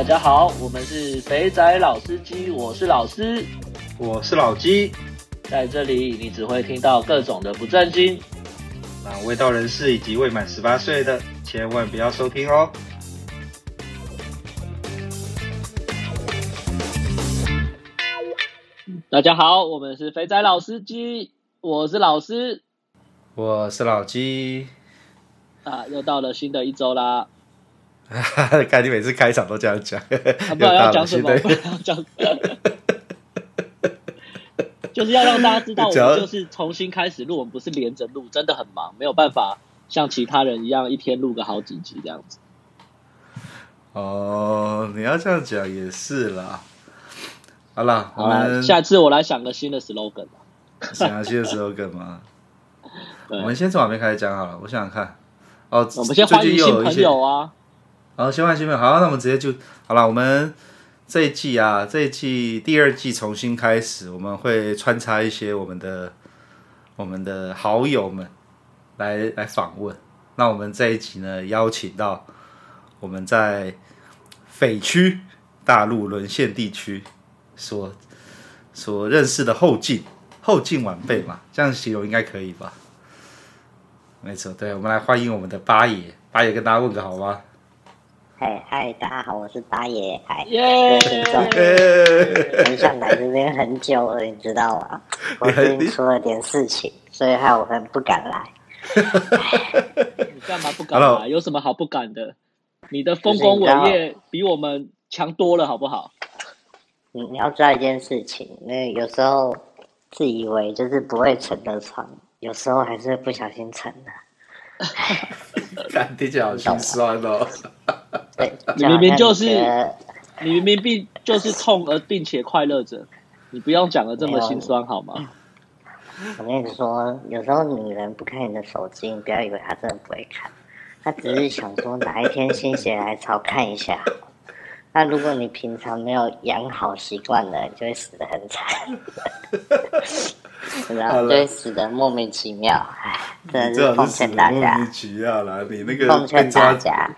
大家好，我们是肥仔老司机，我是老师，我是老鸡，在这里你只会听到各种的不正经，那未到人士以及未满十八岁的千万不要收听哦。大家好，我们是肥仔老司机，我是老师，我是老鸡，啊，又到了新的一周啦。看你每次开场都这样讲，啊、不知道要讲什么，不知道要讲，就是要让大家知道，我们就是重新开始录，我们不是连着录，真的很忙，没有办法像其他人一样一天录个好几集这样子。哦，你要这样讲也是啦。好了，好了，下次我来想个新的 slogan 想个新的 slogan 吗？我们先从哪边开始讲好了？我想想看。哦，我们先欢迎新朋友啊！好，先欢迎新朋友。好，那我们直接就好了。我们这一季啊，这一季第二季重新开始，我们会穿插一些我们的我们的好友们来来访问。那我们这一集呢，邀请到我们在匪区大陆沦陷地区。所所认识的后进后进晚辈嘛，这样形容应该可以吧？没错，对，我们来欢迎我们的八爷，八爷跟大家问个好吗？嗨嗨，大家好，我是八爷，嗨，耶，很想来这边很久了，你知道吗？我最近出了点事情，所以害我很不敢来。你干嘛不敢来有什么好不敢的？你的丰功伟业比我们强多了，好不好？你你要知道一件事情，那有时候自以为就是不会沉的船，有时候还是不小心沉的。看听起来好心酸哦。对，你明明就是你明明并就是痛而并且快乐着，你不用讲的这么心酸好吗？我跟你说，有时候女人不看你的手机，你不要以为她真的不会看，她只是想说哪一天心血来潮看一下。那如果你平常没有养好习惯的，你就会死得很惨，然后就会死的莫名其妙。哎，真的是奉劝大家。莫名其妙啦，你那个奉劝大家，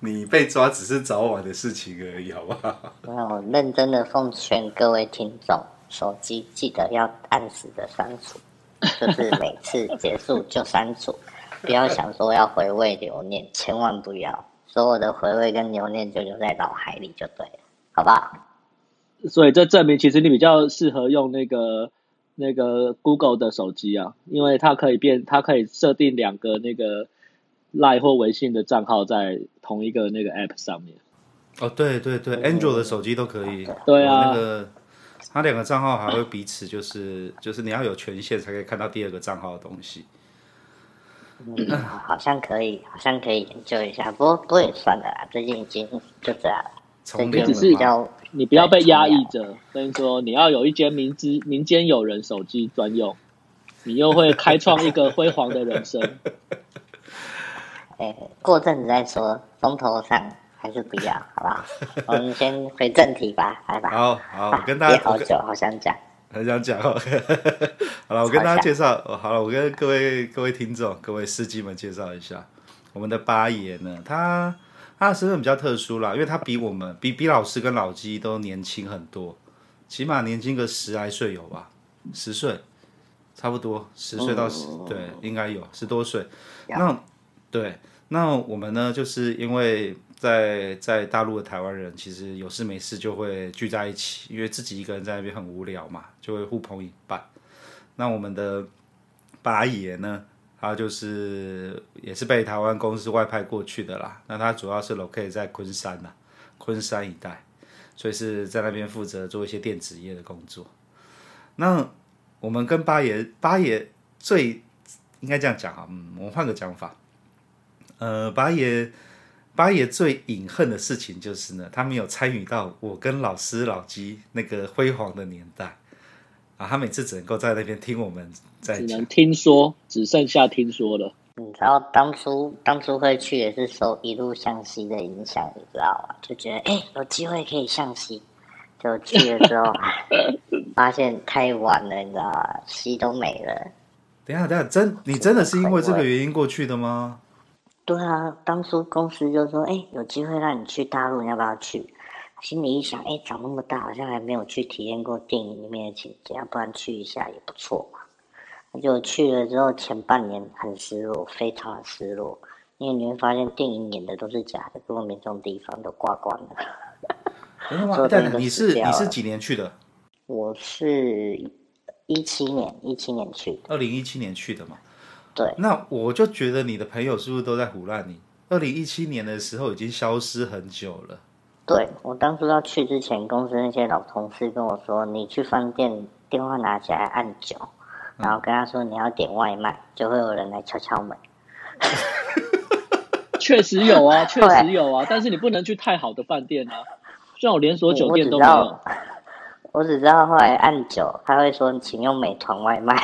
你被抓只是早晚的事情而已，好不好？那我认真的奉劝各位听众，手机记得要按时的删除，就是每次结束就删除，不要想说要回味留念，千万不要。所有的回味跟留念就留在脑海里就对了，好不好？所以这证明其实你比较适合用那个那个 Google 的手机啊，因为它可以变，它可以设定两个那个 Line 或微信的账号在同一个那个 App 上面。哦，对对对，Android 的手机都可以。对啊，那个它两个账号还会彼此就是就是你要有权限才可以看到第二个账号的东西。嗯，好像可以，好像可以研究一下。不过，不过也算了啦，最近已经就这样只是比较，你不要被压抑着。所以说，你要有一间民资民间有人手机专用，你又会开创一个辉煌的人生。哎、欸，过阵子再说，风头上还是不要，好不好？我们先回正题吧，来吧。好好，我跟大家好久，好想讲。很想讲哦，好了，我跟大家介绍，好了，我跟各位各位听众、各位司机们介绍一下，我们的八爷呢，他他的身份比较特殊啦，因为他比我们比比老师跟老鸡都年轻很多，起码年轻个十来岁有吧，十岁，差不多十岁到十，对，应该有十多岁。那对，那我们呢，就是因为。在在大陆的台湾人，其实有事没事就会聚在一起，因为自己一个人在那边很无聊嘛，就会互朋引伴。那我们的八爷呢，他就是也是被台湾公司外派过去的啦。那他主要是 locate 在昆山呐，昆山一带，所以是在那边负责做一些电子业的工作。那我们跟八爷，八爷最应该这样讲哈，嗯，我们换个讲法，呃，八爷。八爷最隐恨的事情就是呢，他没有参与到我跟老师老鸡那个辉煌的年代啊，他每次只能够在那边听我们在，只能听说，只剩下听说了。你知道当初当初会去也是受一路向西的影响，你知道吗？就觉得哎、欸，有机会可以向西，就去了之后 发现太晚了，你知道吗？西都没了。等一下，等一下，真你真的是因为这个原因过去的吗？对啊，当初公司就说：“哎、欸，有机会让你去大陆，你要不要去？”心里一想，哎，长那么大，好像还没有去体验过电影里面的情节，要不然去一下也不错嘛。那就去了之后，前半年很失落，非常的失落，因为你会发现电影演的都是假的，根本没这种地方都挂光了。你是你是几年去的？我是一七年，一七年去的。二零一七年去的嘛？对。那我就觉得你的朋友是不是都在胡乱你？二零一七年的时候已经消失很久了。对，我当初要去之前，公司那些老同事跟我说：“你去饭店，电话拿起来按九，然后跟他说你要点外卖，就会有人来敲敲门。”确实有啊，确实有啊，但是你不能去太好的饭店啊，这种连锁酒店都没有。我只知道后来按九，他会说请用美团外卖。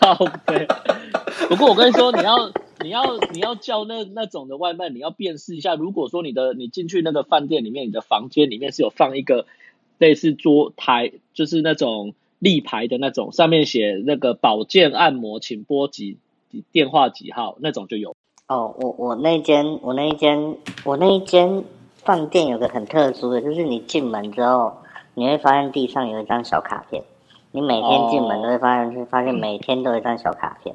靠背。不过我跟你说，你要。你要你要叫那那种的外卖，你要辨识一下。如果说你的你进去那个饭店里面，你的房间里面是有放一个类似桌台，就是那种立牌的那种，上面写那个保健按摩，请拨几电话几号那种就有。哦，我我那间我那一间我那一间饭店有个很特殊的，就是你进门之后，你会发现地上有一张小卡片，你每天进门都会发现，哦、发现每天都有一张小卡片。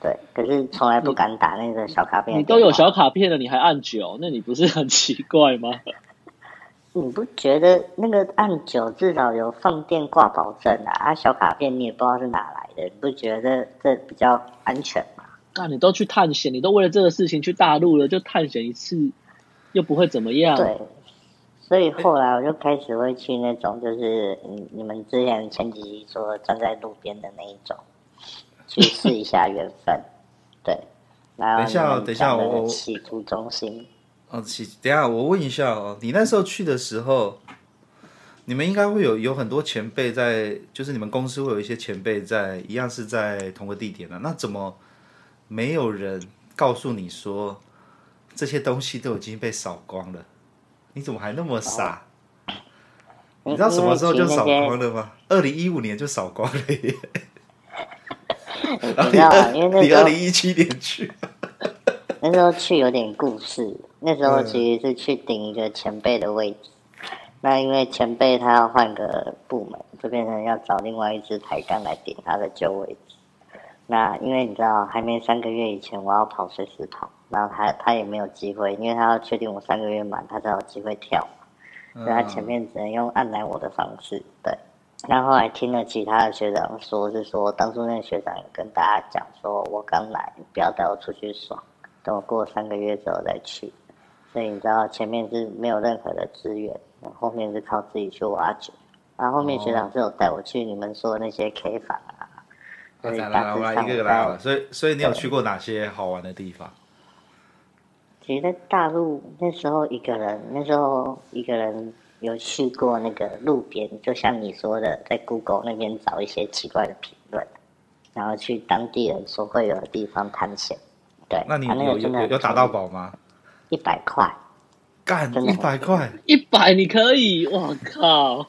对，可是从来不敢打那个小卡片。你都有小卡片了，你还按九，那你不是很奇怪吗？你不觉得那个按九至少有放电挂保证啊？啊，小卡片你也不知道是哪来的，你不觉得这比较安全吗？那你都去探险，你都为了这个事情去大陆了，就探险一次，又不会怎么样。对，所以后来我就开始会去那种，就是你你们之前前几集说站在路边的那一种。去试一下缘分，对。然后等一下，等一下，我起图中心。哦，起，等一下，我问一下哦，你那时候去的时候，你们应该会有有很多前辈在，就是你们公司会有一些前辈在，一样是在同个地点的。那怎么没有人告诉你说这些东西都已经被扫光了？你怎么还那么傻？哦、你知道什么时候就扫光了吗？二零一五年就扫光了耶。你知道吗？因为那时候二零一七年去，那时候去有点故事。那时候其实是去顶一个前辈的位置，嗯、那因为前辈他要换个部门，就变成要找另外一支台钢来顶他的旧位置。那因为你知道，还没三个月以前我要跑随时跑，然后他他也没有机会，因为他要确定我三个月满，他才有机会跳。所以他前面只能用按来我的方式，对。然后后来听了其他的学长说，是说当初那个学长有跟大家讲说，我刚来，不要带我出去爽，等我过三个月之后再去。所以你知道前面是没有任何的资源，后面是靠自己去挖掘。然后后面学长是有带我去你们说的那些 K 房啊。来来来，我来一个个来好了。所以所以你有去过哪些好玩的地方？其实在大陆那时候一个人，那时候一个人。有去过那个路边，就像你说的，在 Google 那边找一些奇怪的评论，然后去当地人所会有的地方探险。对，那你有、啊、那个有有打到宝吗？一百块，干一百块，一百你可以，我靠！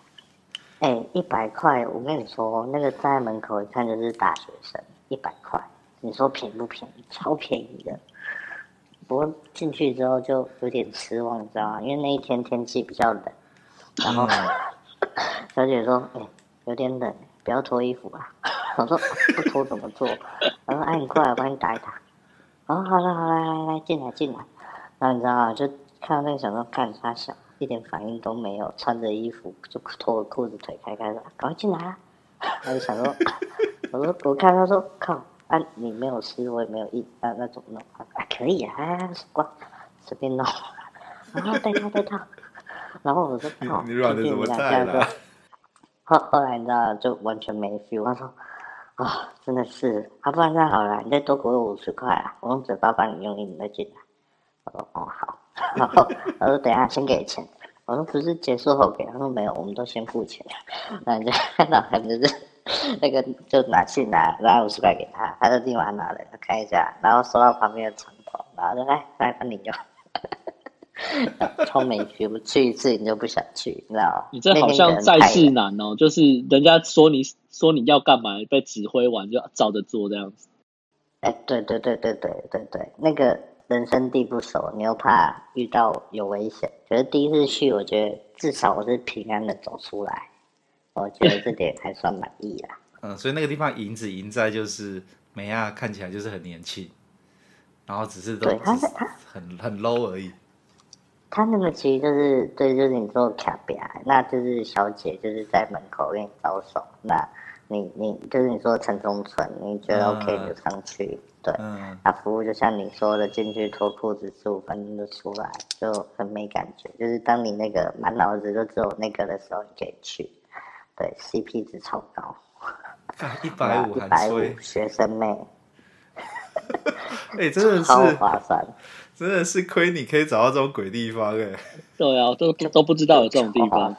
哎、欸，一百块，我跟你说，那个站在门口一看就是大学生，一百块，你说便宜不便宜？超便宜的。不过进去之后就有点失望，你知道吗？因为那一天天气比较冷。然后 小姐说：“哎、欸，有点冷，不要脱衣服啊。”我说：“不脱怎么做？” 她说：“哎，你过来，我帮你打一打。”哦，好了好了，来来进来进来。然后你知道吗？就看到那个小哥，看他小，一点反应都没有，穿着衣服就脱了裤子，腿开开说，赶快进来啊！他就想说：“我说我看他说靠，啊你没有湿，我也没有印，那那怎么弄啊？可以啊，时光随便弄。然后戴套戴套。”然后我说：“靠，你软的怎么在了？”后后来你知道，就完全没 feel。他说：“啊、哦，真的是，啊，不然这样好了，你再多给我五十块啊，我用嘴巴帮你用力，你再进来。”我说：“哦，好。”然后他说：“等一下先给钱。”我说：“不是结束后给。”他说：“没有，我们都先付钱。”然后就看到他就是 那个就拿去拿拿五十块给他，他就立马拿了，看一下，然后收到旁边的床头，然后就来来帮你用。超没趣，不去一次你就不想去，你知道吗？你这好像在世难哦，就是人家说你说你要干嘛，被指挥完就照着做这样子。哎，对对对对对对对，那个人生地不熟，你又怕遇到有危险。可是第一次去，我觉得至少我是平安的走出来，我觉得这点还算满意啦。嗯，所以那个地方赢只赢在就是美亚看起来就是很年轻，然后只是都很很 low 而已。他那个其实就是对，就是你做卡比亚，那就是小姐就是在门口给你招手，那你你就是你说城中村，你觉得 OK 就上去，嗯、对，嗯，那服务就像你说的，进去脱裤子十五分钟就出来，就很没感觉。就是当你那个满脑子都只有那个的时候，你可以去，对，CP 值超高，一百五，一百五学生妹，哎、欸，真的是 超划算。真的是亏你可以找到这种鬼地方哎！对啊，都都不知道有这种地方。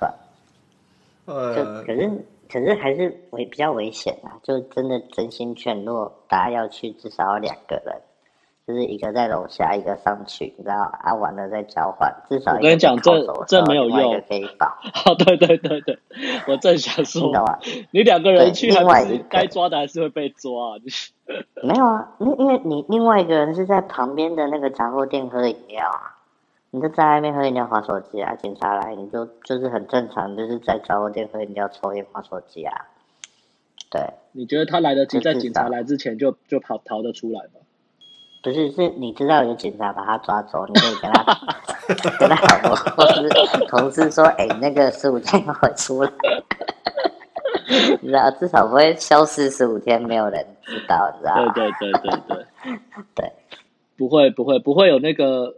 呃，就可是可是还是危比较危险啊！就真的真心劝，若大家要去，至少要两个人，就是一个在楼下，一个上去，你知道啊？完了再交换，至少我跟你讲，这这没有用，可以保。哦，对对对对，我正想说，你两个人去，另外该抓的还是会被抓。没有啊，因因为你另外一个人是在旁边的那个杂货店喝饮料啊，你就在外面喝饮料、划手机啊，警察来你就就是很正常，就是在杂货店喝饮料、抽烟、划手机啊。对，你觉得他来得及在警察来之前就就跑逃得出来吗？不是，是你知道有警察把他抓走，你可以跟他跟他好或是同事说，哎、欸，那个十五天会出来。你知道，至少不会消失十五天，没有人知道，你知道？对对对对对对，不会不会不会有那个，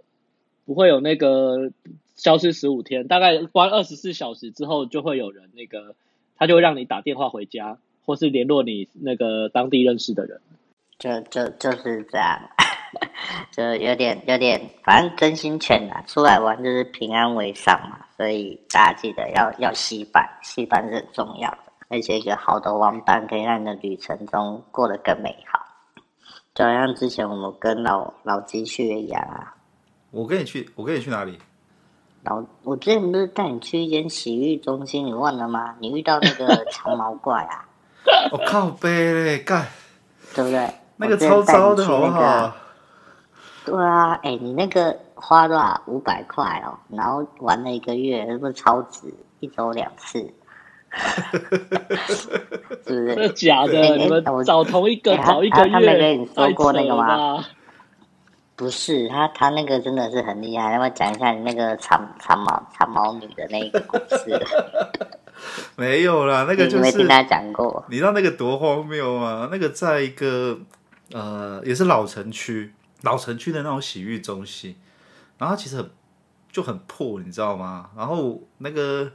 不会有那个消失十五天，大概关二十四小时之后，就会有人那个，他就会让你打电话回家，或是联络你那个当地认识的人。就就就是这样，就有点有点，反正真心劝啊，出来玩就是平安为上嘛，所以大家记得要要携伴，携伴是很重要的。而且一个好的玩伴可以让你的旅程中过得更美好，就好像之前我们跟老老鸡去一样啊。我跟你去，我跟你去哪里？老，我之前不是带你去一间洗浴中心，你忘了吗？你遇到那个 长毛怪啊？我、哦、靠背嘞，干，对不对？那个超糟的，好不好？对啊，哎、欸，你那个花多少？五百块哦，然后玩了一个月，是不是超值？一周两次。是不是？这假的？欸、你们找同一个，欸、找一个月，他没跟你说过那个吗？不是，他他那个真的是很厉害。要不要讲一下你那个长长毛长毛女的那个故事？没有啦，那个就是没听他讲过。你知道那个多荒谬吗？那个在一个呃，也是老城区，老城区的那种洗浴中心，然后其实很就很破，你知道吗？然后那个。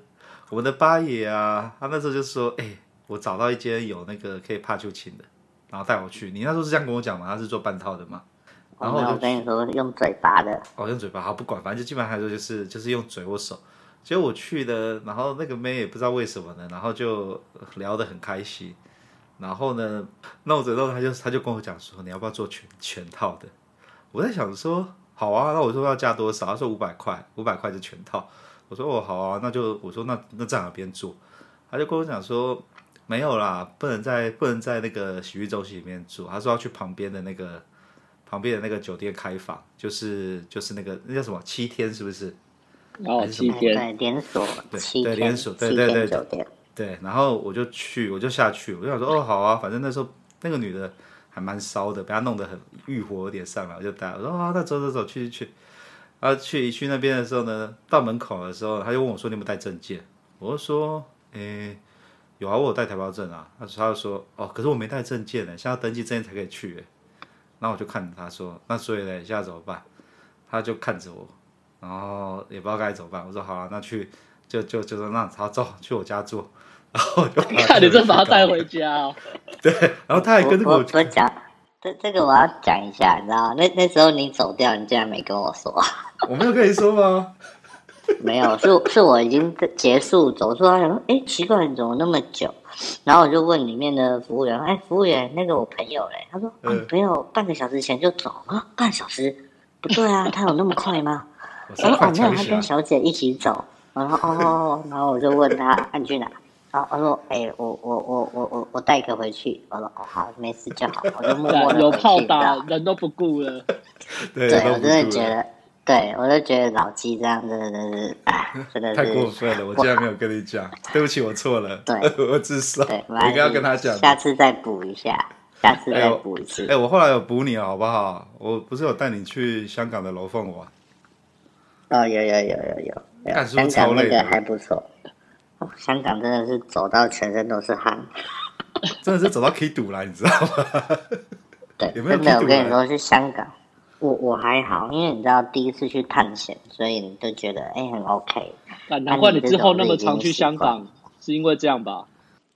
我们的八爷啊，他那时候就说：“哎、欸，我找到一间有那个可以怕就亲的，然后带我去。”你那时候是这样跟我讲吗？他是做半套的吗？然后我跟你说用嘴巴的。哦，用嘴巴，好不管，反正就基本上来说就是就是用嘴或手。结果我去的，然后那个妹也不知道为什么呢，然后就聊得很开心。然后呢，弄着弄着他就他就跟我讲说：“你要不要做全全套的？”我在想说：“好啊。”那我说要加多少？他说五百块，五百块是全套。我说哦好啊，那就我说那那在哪边住？他就跟我讲说没有啦，不能在不能在那个洗浴中心里面住。他说要去旁边的那个旁边的那个酒店开房，就是就是那个那叫什么七天是不是？哦，七天对连锁对对连锁对对对对对。然后我就去我就下去，我就想说哦好啊，反正那时候那个女的还蛮骚的，被他弄得很欲火有点上来，我就带我说啊那走走走去去去。啊去一去那边的时候呢，到门口的时候，他就问我说：“你有没有带证件？”我就说：“诶、有啊，我有带台胞证啊。”他说：“他就说哦，可是我没带证件呢，现在登记证件才可以去。”然后我就看着他说：“那所以呢，现在怎么办？”他就看着我，然后也不知道该怎么办。我说：“好啊，那去就就就说那好走，去我家住。”然后我就看你这把他带回家哦。对，然后他还跟着我，我，我，我讲。这这个我要讲一下，你知道吗？那那时候你走掉，你竟然没跟我说。我没有跟你说吗？没有，是是我已经结束走出来，想说，哎，奇怪，你怎么那么久？然后我就问里面的服务员，哎，服务员，那个我朋友嘞？他说，啊，朋友半个小时前就走啊，半小时？不对啊，他有那么快吗？我说，哦，没有，他跟小姐一起走。然后哦，然后我就问他，按去哪？然后我说，哎、欸，我我我我我我带一个回去。我说，哦，好，没事就好。我就默默的有炮打，人都不顾了。对，对我真的觉得，对我就觉得老鸡这样真的真是，哎，真的是太过分了。我竟然没有跟你讲，对不起，我错了。对，我自首。对，我应该要跟他讲，下次再补一下，下次再补一次。哎、欸，我后来有补你了，好不好？我不是有带你去香港的楼凤玩？哦，有有有有有，有香港那个还不错。哦，香港真的是走到全身都是汗，真的是走到可以堵了，你知道吗？对，有没有？真的，我跟你说，去香港，我我还好，因为你知道第一次去探险，所以你就觉得哎、欸、很 OK。难怪你之后那么常去香港，是因为这样吧？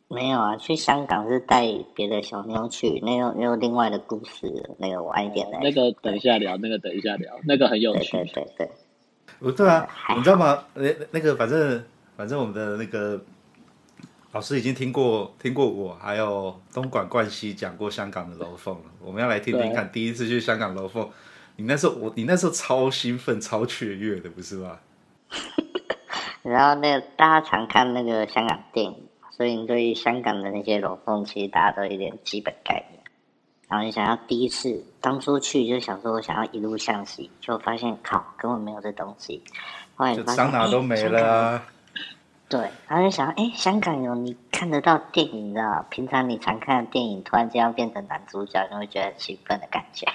没有啊，去香港是带别的小妞去，那个有另外的故事，那个晚一点来。那个等一下聊，那个等一下聊，那个很有趣。对对对对。不对啊，你知道吗？那那个反正。反正我们的那个老师已经听过听过我还有东莞冠希讲过香港的楼凤了，我们要来听听看第一次去香港楼凤，你那时候我你那时候超兴奋超雀跃的不是吗？然后那个大家常看那个香港电影，所以你对香港的那些楼凤其实大家都有点基本概念。然后你想要第一次当初去就想说我想要一路向西，就发现靠根本没有这东西，后来发现就哪都没了啊。对，然后就想，哎，香港有你看得到电影的，平常你常看的电影，突然间要变成男主角，你会觉得很兴奋的感觉。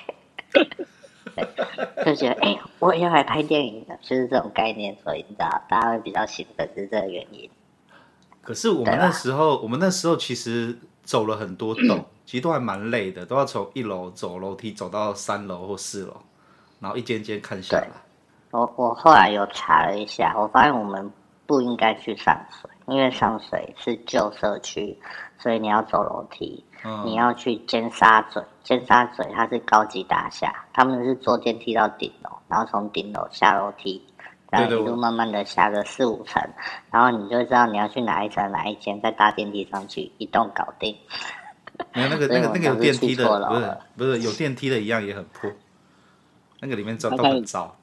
对，就觉得，哎，我也要来拍电影了，就是这种概念，所以你知道，大家会比较兴奋，是这个原因。可是我们那时候，我们那时候其实走了很多栋，其实都还蛮累的，都要从一楼走楼梯走到三楼或四楼，然后一间间看下来。我我后来有查了一下，我发现我们。不应该去上水，因为上水是旧社区，所以你要走楼梯。嗯、你要去尖沙咀，尖沙咀它是高级大厦，他们是坐电梯到顶楼，然后从顶楼下楼梯，然后一路慢慢的下个四五层，然后你就知道你要去哪一层哪一间，再搭电梯上去，一栋搞定。没有那个 那个那个有电梯的，不是不是有电梯的一样也很破，那个里面都都很糟。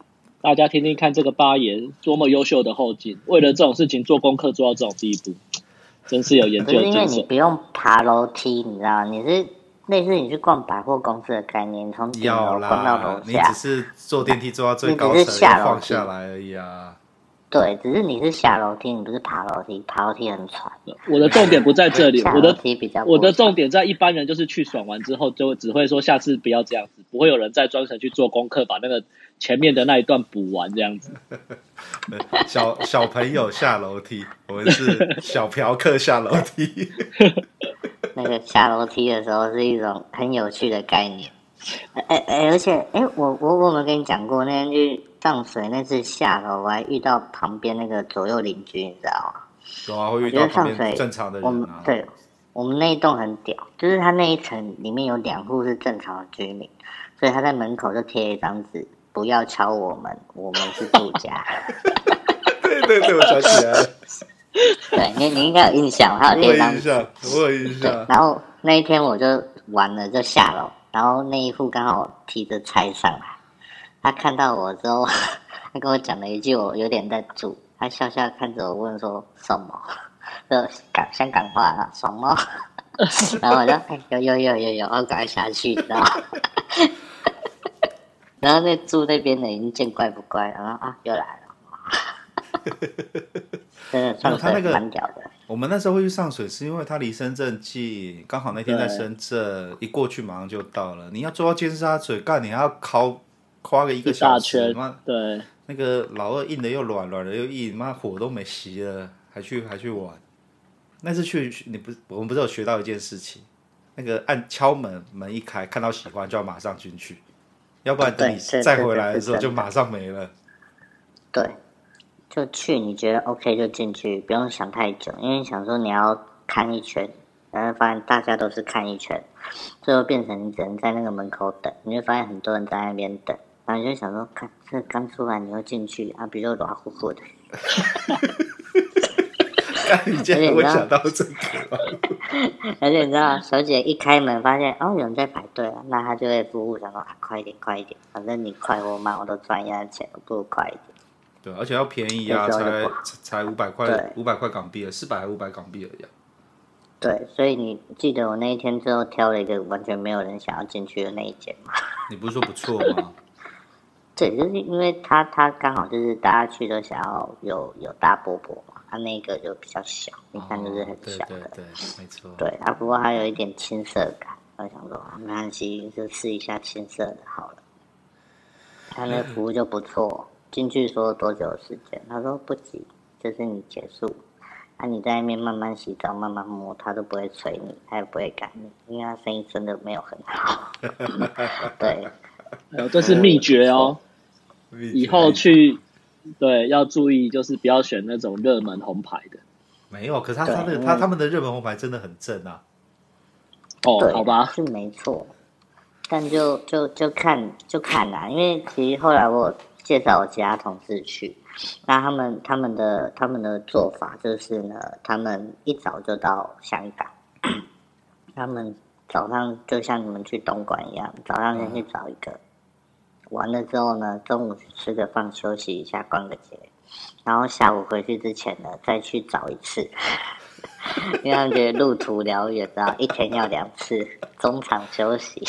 大家听听看，这个八爷多么优秀的后劲，为了这种事情做功课做到这种地步，真是有研究精神。因为你不用爬楼梯，你知道，你是类似你去逛百货公司的概念，从顶楼逛到楼下，你只是坐电梯坐到最高层，下放下来而已啊。对，只是你是下楼梯，你不是爬楼梯，爬楼梯很喘。我的重点不在这里，我的我的重点在一般人就是去爽完之后，就只会说下次不要这样子，不会有人再专程去做功课，把那个前面的那一段补完这样子。小小朋友下楼梯，我们是小嫖客下楼梯。那个下楼梯的时候是一种很有趣的概念。哎哎，而且哎，我我我有没有跟你讲过那天去上水那次下楼，我还遇到旁边那个左右邻居，你知道吗？有啊，会遇到旁边正常的人啊。我们对，我们那一栋很屌，就是他那一层里面有两户是正常的居民，所以他在门口就贴一张纸，不要敲我们，我们是住家。对对对，我想起来了。对你，你应该有印象，还有贴张纸，我有印象。然后那一天我就完了，就下楼。然后那一户刚好提着菜上来，他看到我之后，他跟我讲了一句我有点在住，他笑笑看着我问说什么，就港香港话啊什么，然后我就哎有有有有有，我赶快下去，你知道然后那住那边的已经见怪不怪，然后啊又来了，真的算是蛮屌的。我们那时候会去上水，是因为他离深圳近，刚好那天在深圳，一过去马上就到了。你要坐到尖沙咀干，你还要靠跨个一个小时，妈，对，那个老二硬的又软，软的又硬，妈火都没熄了，还去还去玩。那次去你不，我们不是有学到一件事情，那个按敲门，门一开看到喜欢就要马上进去，要不然等你再回来的时候就马上没了。对。就去，你觉得 OK 就进去，不用想太久，因为想说你要看一圈，然后发现大家都是看一圈，最后变成你只能在那个门口等，你会发现很多人在那边等，然后你就想说，看这刚出来你要进去啊，比较软乎乎的。你竟然会想到这个？而且你知道，小姐一开门发现哦有人在排队啊，那她就会服务想说啊快一点快一点，反正你快我慢我都赚一样钱，不如快一点。对，而且要便宜啊，才才五百块，五百块港币了，四百还五百港币而已。对，所以你记得我那一天之后挑了一个完全没有人想要进去的那一间吗？你不是说不错吗？对，就是因为他他刚好就是大家去都想要有有大波波嘛，他那个就比较小，你看就是很小的，对对对，没错。对，啊，不过还有一点青涩感，我想说啊，没关系，就试一下青色的好了。他那服务就不错，进去说多久的时间？他说不急，就是你结束，啊，你在那边慢慢洗澡，慢慢摸，他都不会催你，他也不会赶你，因为他生意真的没有很好。对，呃，这是秘诀哦。以后去，对，要注意，就是不要选那种热门红牌的。没有，可是他他的他他们的热门红牌真的很正啊。哦，好吧，是没错，但就就就看就看啦，因为其实后来我介绍我其他同事去，那他们他们的他们的做法就是呢，他们一早就到香港，他们早上就像你们去东莞一样，早上先去找一个。完了之后呢，中午吃个饭休息一下，逛个街，然后下午回去之前呢，再去找一次，因为他们觉得路途遥远，然后一天要两次中场休息。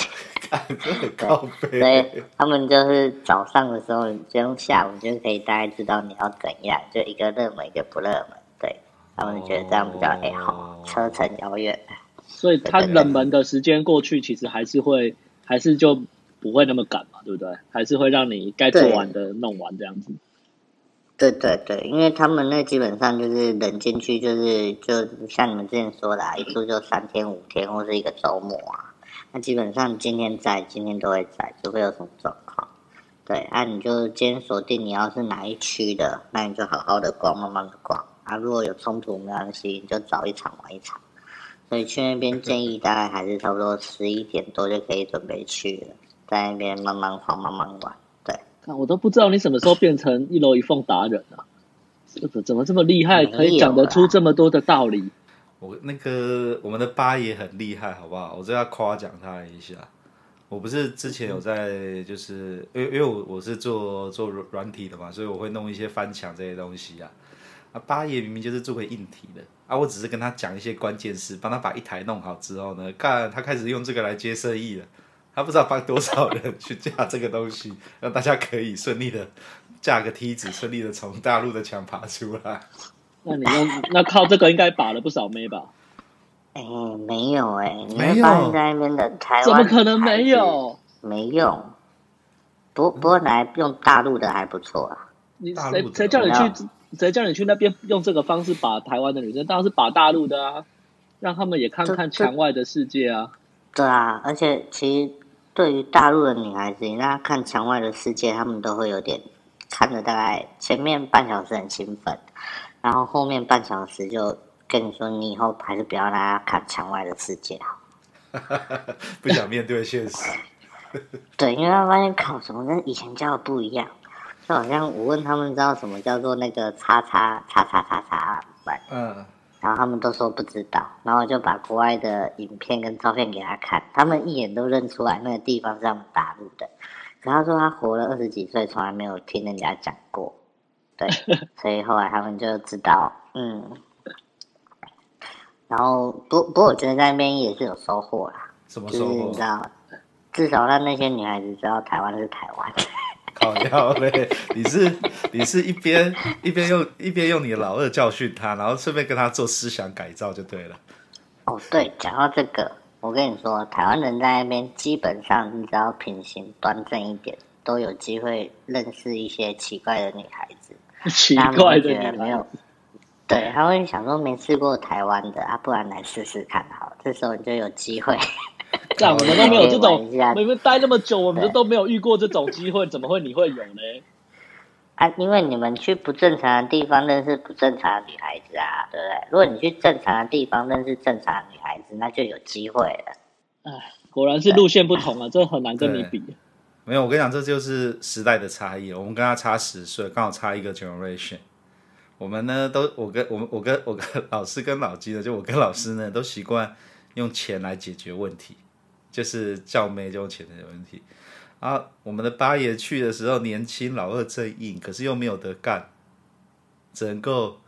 对，所以他们就是早上的时候，就用下午就可以大概知道你要怎样，就一个热门，一个不热门。对，他们觉得这样比较哎好，车程遥远。所以他冷门的时间过去，其实还是会，还是就。不会那么赶嘛，对不对？还是会让你该做完的弄完这样子。对对对，因为他们那基本上就是人进去，就是就像你们之前说的，啊，一住就三天五天，或是一个周末啊。那基本上今天在，今天都会在，除非有什么状况。对，那，你就今天锁定你要是哪一区的，那你就好好的逛，慢慢的逛。啊，如果有冲突没关系，你就早一场晚一场。所以去那边建议大概还是差不多十一点多就可以准备去了。在那边慢慢晃，慢慢玩。对，我都不知道你什么时候变成一楼一凤达人了，啊，怎怎么这么厉害，可以讲得出这么多的道理？我那个我们的八爷很厉害，好不好？我这要夸奖他一下。我不是之前有在，就是因为因为我我是做做软体的嘛，所以我会弄一些翻墙这些东西啊。啊，八爷明明就是做个硬体的啊，我只是跟他讲一些关键词，帮他把一台弄好之后呢，干他开始用这个来接生意了。他不知道帮多少人去架这个东西，让大家可以顺利的架个梯子，顺利的从大陆的墙爬出来。那你用那靠这个应该把了不少妹吧？哎、欸，没有哎、欸，没有在那边的台湾怎么可能没有？没用，不不过来用大陆的还不错啊。你谁谁叫你去？谁叫你去那边用这个方式把台湾的女生？当然是把大陆的啊，让他们也看看墙外的世界啊。对啊，而且其实。对于大陆的女孩子，你让她看墙外的世界，她们都会有点看着大概前面半小时很兴奋，然后后面半小时就跟你说，你以后还是不要让她看墙外的世界好。不想面对现实。对，因为他发现考什么跟以前教的不一样，就好像我问他们知道什么叫做那个叉叉叉叉叉叉，嗯。然后他们都说不知道，然后我就把国外的影片跟照片给他看，他们一眼都认出来那个地方是他们大陆的。然后他说他活了二十几岁，从来没有听人家讲过，对，所以后来他们就知道，嗯。然后不不过我觉得在那边也是有收获啦，什么收获？就是你知道，至少让那些女孩子知道台湾是台湾。好要嘞！你是你是一边一边用一边用你的老二教训他，然后顺便跟他做思想改造就对了。哦，对，讲到这个，我跟你说，台湾人在那边基本上你只要品行端正一点，都有机会认识一些奇怪的女孩子。奇怪的女孩子没有？对，他会想说没试过台湾的啊，不然来试试看好，这时候你就有机会。这样我们都没有这种，我们待那么久，我们都没有遇过这种机会，怎么会你会有呢？啊，因为你们去不正常的地方认识不正常的女孩子啊，对不对？如果你去正常的地方认识正常的女孩子，那就有机会了。哎，果然是路线不同啊，这很难跟你比。没有，我跟你讲，这就是时代的差异。我们跟他差十岁，刚好差一个 generation。我们呢，都我跟我们我跟我跟老师跟老鸡的，就我跟老师呢，都习惯用钱来解决问题。就是叫妹就用钱的问题，啊，我们的八爷去的时候年轻，老二正硬，可是又没有得干，只能够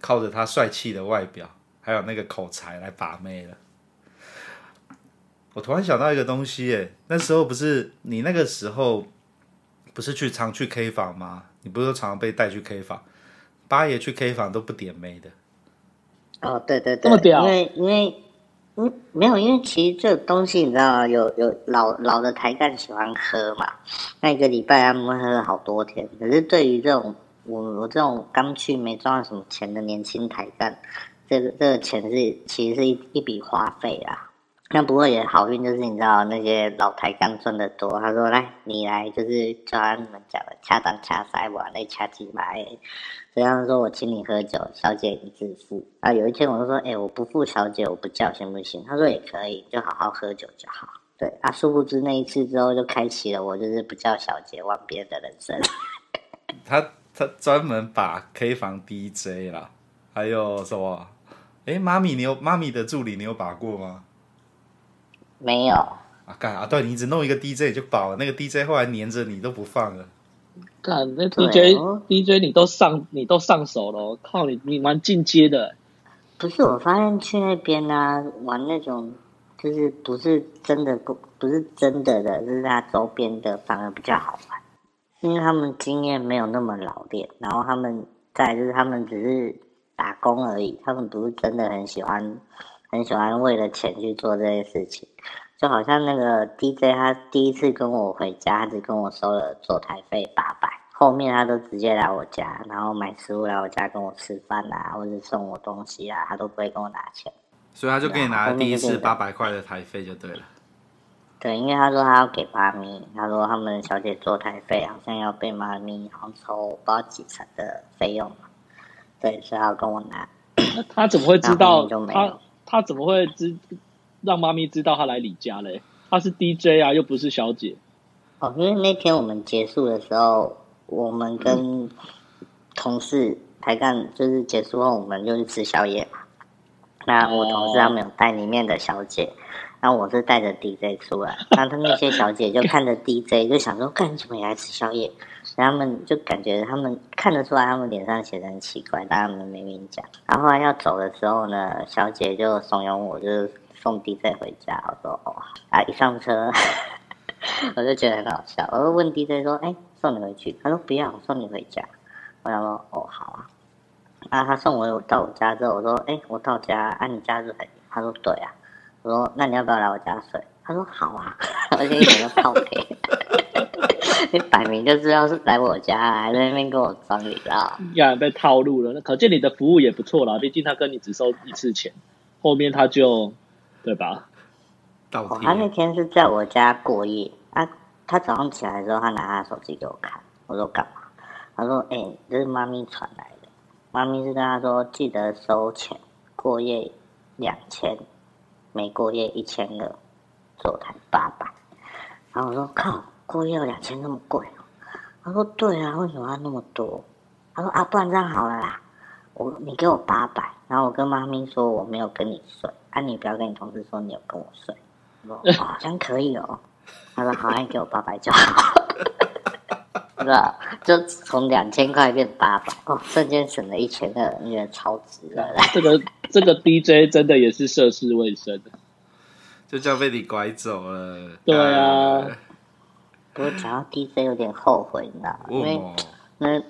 靠着他帅气的外表，还有那个口才来把妹了。我突然想到一个东西，哎，那时候不是你那个时候不是去常去 K 房吗？你不是说常常被带去 K 房？八爷去 K 房都不点妹的。哦，对对对，因为因为嗯没有，因为其实这东西你知道吗，有有老老的台干喜欢喝嘛，那一个礼拜他们会喝好多天。可是对于这种我我这种刚去没赚到什么钱的年轻台干，这个这个钱是其实是一一笔花费啊。那不过也好运，就是你知道那些老台干赚得多，他说来你来，就是就像你们讲的掐当掐塞我那掐几百，这样说我请你喝酒，小姐你自付。啊，有一天我就说，哎、我不付小姐，我不叫行不行？他说也可以，就好好喝酒就好。对啊，殊不知那一次之后就开启了我就是不叫小姐忘别的人生。他他专门把 K 房 DJ 啦，还有什么？哎、欸，妈咪你有妈咪的助理你有把过吗？没有啊，干啊！对，你只弄一个 DJ 就饱了，那个 DJ 后来黏着你都不放了。干，那 DJ、哦、DJ 你都上你都上手了，靠你你玩进阶的。不是，我发现去那边呢、啊，玩那种就是不是真的不不是真的的，就是他周边的反而比较好玩，因为他们经验没有那么老练，然后他们在就是他们只是打工而已，他们不是真的很喜欢。很喜欢为了钱去做这些事情，就好像那个 DJ，他第一次跟我回家，他只跟我收了坐台费八百，后面他都直接来我家，然后买食物来我家跟我吃饭啊，或者送我东西啊，他都不会跟我拿钱。所以他就给你拿了第一次八百块的台费就对了。对，因为他说他要给妈咪，他说他们小姐坐台费好像要被妈咪好像抽不知道几成的费用，对，所以他要跟我拿。那他怎么会知道？就没有。他怎么会知让妈咪知道他来你家嘞？他是 DJ 啊，又不是小姐。哦，因为那天我们结束的时候，我们跟同事排干，就是结束后我们就去吃宵夜嘛。那我同事他们有带里面的小姐，然后我是带着 DJ 出来，那他那些小姐就看着 DJ 就想说，干什么也来吃宵夜？他们就感觉他们看得出来，他们脸上写的很奇怪，但他们没明讲。然后后来要走的时候呢，小姐就怂恿我，就是送 DJ 回家。我说哦，啊，一上车，我就觉得很好笑。我就问 DJ 说，哎，送你回去？他说不要，我送你回家。我想说，哦，好啊。啊，他送我到我家之后，我说，哎，我到家，啊，你家是哪里？他说对啊。我说，那你要不要来我家睡？他说好啊，而且一点都套给。你 摆明就知道是来我家，还在那边跟我装，你知道？呀，被套路了。那可见你的服务也不错啦，毕竟他跟你只收一次钱，后面他就，对吧？哦，他那天是在我家过夜啊。他早上起来之后，他拿他的手机给我看，我说干嘛？他说：“哎、欸，这是妈咪传来的。妈咪是跟他说，记得收钱，过夜两千，没过夜一千二，坐台八百。”然后我说：“靠。”过夜两千那么贵？他说对啊，为什么要那么多？他说啊，不然这样好了啦，我你给我八百，然后我跟妈咪说我没有跟你睡，啊你不要跟你同事说你有跟我睡，我说 好像可以哦。他说好，那你给我八百就好，是吧？就从两千块变八百，哦，瞬间省了一千二，你觉得超值了。这个这个 DJ 真的也是涉世未深，就这样被你拐走了。对啊。不过讲到 DJ 有点后悔，你知道吗？因为那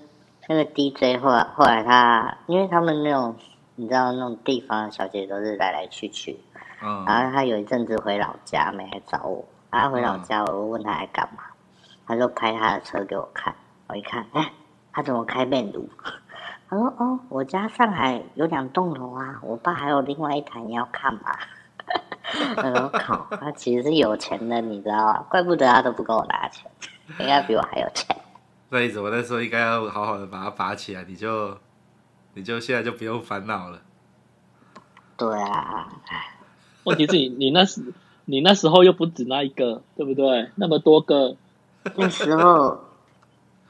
那个 DJ 后来后来他，因为他们那种你知道那种地方的小姐都是来来去去，嗯，然后他有一阵子回老家没来找我，然后回老家我就问他来干嘛，他就拍他的车给我看，我一看，哎，他怎么开面炉？他说哦，我家上海有两栋楼啊，我爸还有另外一台，你要看吗？他说：“靠，他其实是有钱的，你知道吗？怪不得他都不跟我拿钱，应该比我还有钱。所以我那时候应该要好好的把他拔起来，你就，你就现在就不用烦恼了。对啊，问题是你你那时你那时候又不止那一个，对不对？那么多个，那时候，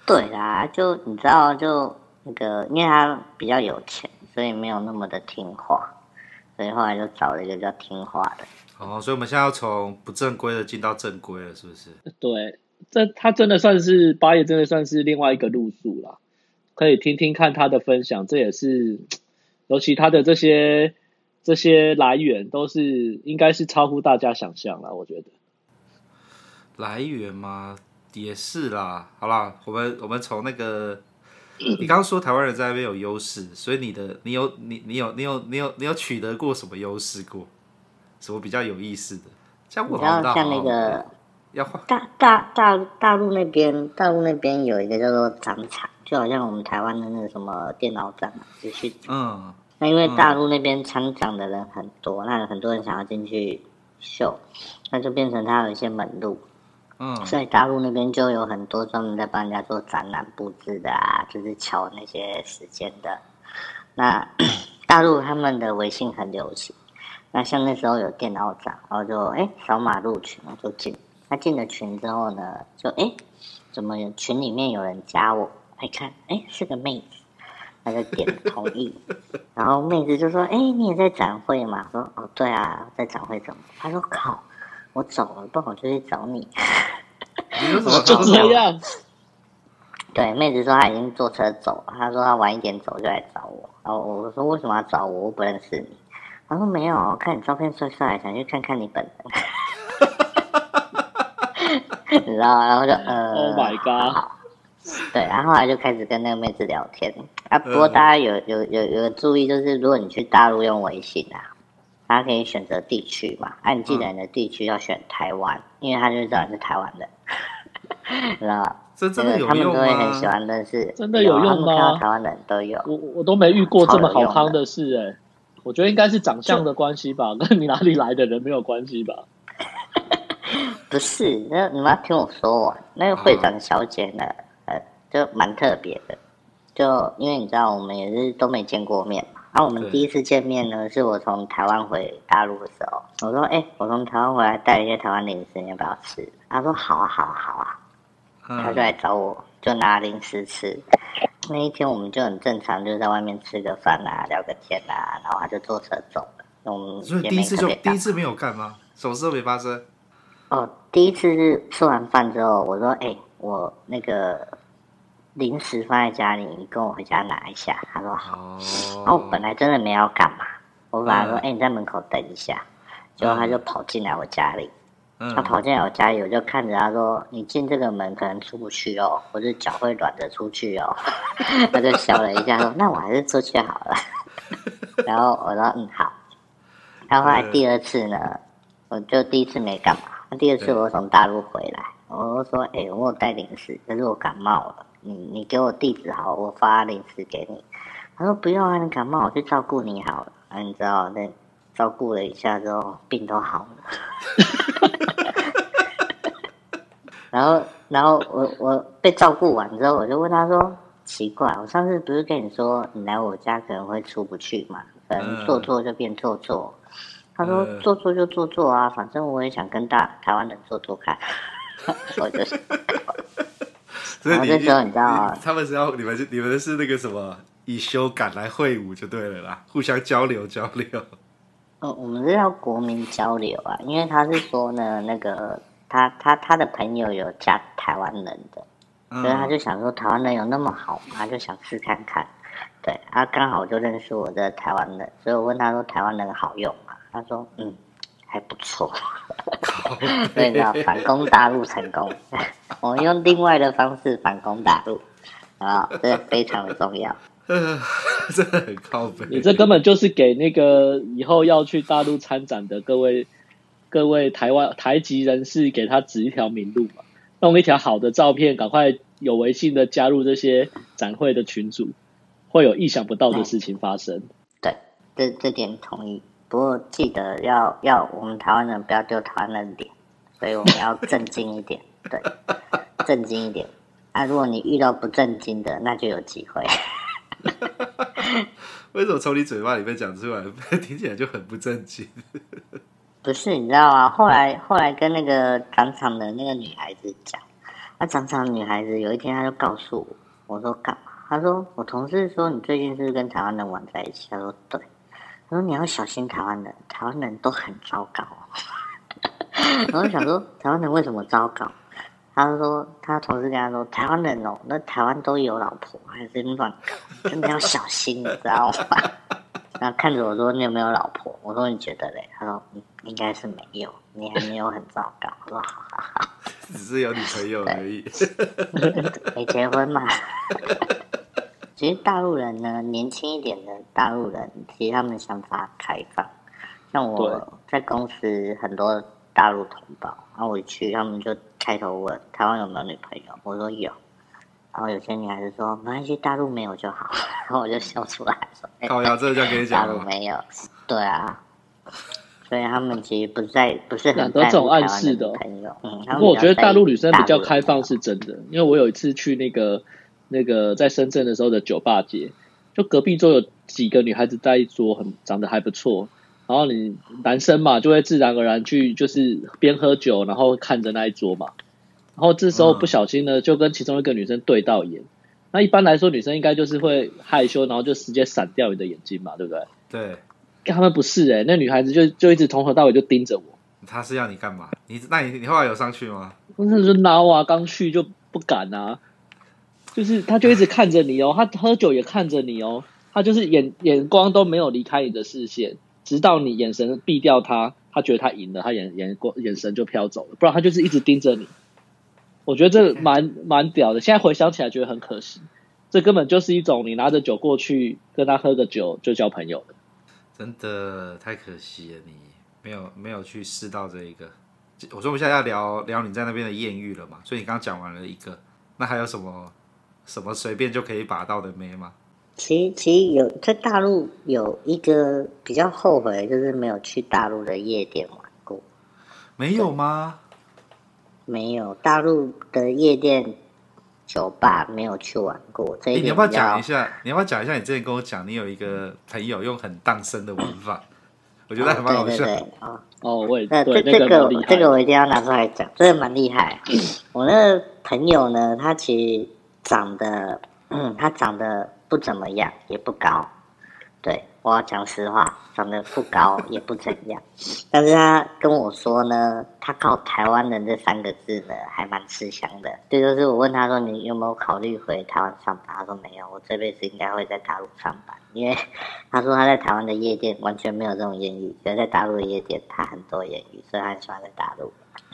对啦，就你知道，就那个，因为他比较有钱，所以没有那么的听话。”所以后来就找了一个比较听话的。哦，所以我们现在要从不正规的进到正规了，是不是？对，这他真的算是八爷，真的算是另外一个路数了。可以听听看他的分享，这也是尤其他的这些这些来源都是应该是超乎大家想象了，我觉得。来源吗？也是啦。好啦，我们我们从那个，你刚刚说台湾人在那边有优势，所以你的你有你你有你有你有你有取得过什么优势过？什么比较有意思的？像我像像那个要大大大大陆那边，大陆那边有一个叫做展场，就好像我们台湾的那个什么电脑展嘛，就去嗯。那因为大陆那边参展的人很多，嗯、那很多人想要进去秀，那就变成他有一些门路。嗯，所以大陆那边就有很多专门在帮人家做展览布置的啊，就是敲那些时间的。那 大陆他们的微信很流行，那像那时候有电脑展，然后就哎扫码入群就进。他进了群之后呢，就哎怎么群里面有人加我？一看哎是个妹子。他就点同意，然后妹子就说：“哎，你也在展会吗？”说：“哦，对啊，在展会怎么？”他说：“靠，我走了，不好就去找你。”你怎么就这样？对，妹子说她已经坐车走了。她说她晚一点走就来找我。然后我说：“为什么要找我？我不认识你。”她说：“没有，我看你照片帅帅，想去看看你本人。”你知道？然后就呃，Oh my God！对，然后后来就开始跟那个妹子聊天。啊，不过大家有有有有个注意，就是如果你去大陆用微信啊，大家可以选择地区嘛。啊，你记得你的地区要选台湾，嗯、因为他就知道你是台湾人，知道吗？这真的有用吗？他们都会很喜欢认识，真的有用吗？看到台湾人都有，我我都没遇过这么好康的事哎、欸。我觉得应该是长相的关系吧，跟你哪里来的人没有关系吧？不是，那你们要听我说完。那个会长小姐呢，呃，就蛮特别的。就因为你知道，我们也是都没见过面嘛。然后我们第一次见面呢，是我从台湾回大陆的时候。我说：“哎，我从台湾回来带一些台湾零食，你要不要吃？”他说：“好啊，好啊，好啊。”他就来找我，就拿零食吃。那一天我们就很正常，就在外面吃个饭啊，聊个天啊，然后他就坐车走了。我们所以第一次就第一次没有干吗？什么事都没发生？哦，第一次是吃完饭之后，我说：“哎，我那个。”零食放在家里，你跟我回家拿一下。他说好。然后我本来真的没要干嘛，我本来说，哎，你在门口等一下。结果他就跑进来我家里。他跑进来我家里，我就看着他说：“你进这个门可能出不去哦，我的脚会软着出去哦。”他就笑了一下，说：“那我还是出去好了。”然后我说：“嗯，好。”然后后来第二次呢，我就第一次没干嘛。第二次我从大陆回来，我就说：“哎，我有带零食，可是我感冒了。”你你给我地址好，我发零食给你。他说不用啊，你感冒我去照顾你好了。啊，你知道那照顾了一下之后，病都好了。然后然后我我被照顾完之后，我就问他说：奇怪，我上次不是跟你说你来我家可能会出不去嘛？可能做做就变做做。他说做做就做做啊，反正我也想跟大台湾人做做看。我就是。所以你，你知道，他们是要你们是你们是那个什么以修改来会晤就对了啦，互相交流交流。哦，我们是要国民交流啊，因为他是说呢，那个他他他的朋友有加台湾人的，所以他就想说台湾人有那么好吗？他就想试看看。对，他刚好就认识我的台湾人，所以我问他说台湾人好用吗？他说嗯。还不错，所以呢，反攻大陆成功。我们用另外的方式反攻大陆，啊，这非常的重要。真的很靠北。你这根本就是给那个以后要去大陆参展的各位各位台湾台籍人士，给他指一条明路嘛，弄一条好的照片，赶快有微信的加入这些展会的群组，会有意想不到的事情发生。对，这这点同意。不过记得要要我们台湾人不要丢台湾人脸，所以我们要正经一点，对，正经一点。啊，如果你遇到不正经的，那就有机会。为什么从你嘴巴里面讲出来，听起来就很不正经？不是，你知道吗？后来后来跟那个长场的那个女孩子讲，那长场女孩子有一天她就告诉我，我说干嘛？她说我同事说你最近是不是跟台湾人玩在一起？她说对。我说你要小心台湾人，台湾人都很糟糕。然后想说台湾人为什么糟糕？他说他同事跟他说台湾人哦，那台湾都有老婆，还是乱搞，真的要小心，你知道吗？然后看着我说：“你有没有老婆？”我说：“你觉得嘞？”他说：“嗯，应该是没有，你还没有很糟糕。”我说：“好好好，只是有女朋友而已，没结婚嘛。”其实大陆人呢，年轻一点的大陆人，其实他们想法开放。像我在公司很多大陆同胞，然后我一去，他们就开头问台湾有没有女朋友，我说有。然后有些女孩子说没关系，大陆没有就好。然 后我就笑出来说：“高雅，这就跟你讲，大陆没有。”对啊，所以他们其实不在，不是很多这种暗示的朋友。嗯，不过我觉得大陆女生比较开放是真的，因为我有一次去那个。那个在深圳的时候的酒吧街，就隔壁桌有几个女孩子在一桌，很长得还不错。然后你男生嘛，就会自然而然去就是边喝酒，然后看着那一桌嘛。然后这时候不小心呢，就跟其中一个女生对到眼。那一般来说，女生应该就是会害羞，然后就直接闪掉你的眼睛嘛，对不对？对。他们不是哎、欸，那女孩子就就一直从头到尾就盯着我。她是要你干嘛？你那你你后来有上去吗？我那时候孬啊，刚去就不敢啊。就是他就一直看着你哦，他喝酒也看着你哦，他就是眼眼光都没有离开你的视线，直到你眼神避掉他，他觉得他赢了，他眼眼光眼神就飘走了，不然他就是一直盯着你。我觉得这蛮蛮屌的，现在回想起来觉得很可惜，这根本就是一种你拿着酒过去跟他喝个酒就交朋友了，真的太可惜了，你没有没有去试到这一个。我说我们现在要聊聊你在那边的艳遇了嘛，所以你刚刚讲完了一个，那还有什么？什么随便就可以把到的妹吗？其实，其实有在大陆有一个比较后悔，就是没有去大陆的夜店玩过。没有吗？没有，大陆的夜店酒吧没有去玩过。这一、欸、你要不要讲一下？你要不要讲一下？你之前跟我讲，你有一个朋友用很荡生的玩法，我觉得还蛮好笑。哦，哦，我也那这这个这个我一定要拿出来讲，真的蛮厉害。我那个朋友呢，他其实。长得，嗯，他长得不怎么样，也不高。对，我要讲实话，长得不高 也不怎样。但是他跟我说呢，他靠台湾人这三个字呢，还蛮吃香的。这就是我问他说，你有没有考虑回台湾上班？他说没有，我这辈子应该会在大陆上班。因为 他说他在台湾的夜店完全没有这种艳遇，可是在大陆的夜店他很多艳遇，所以他很喜欢在大陆。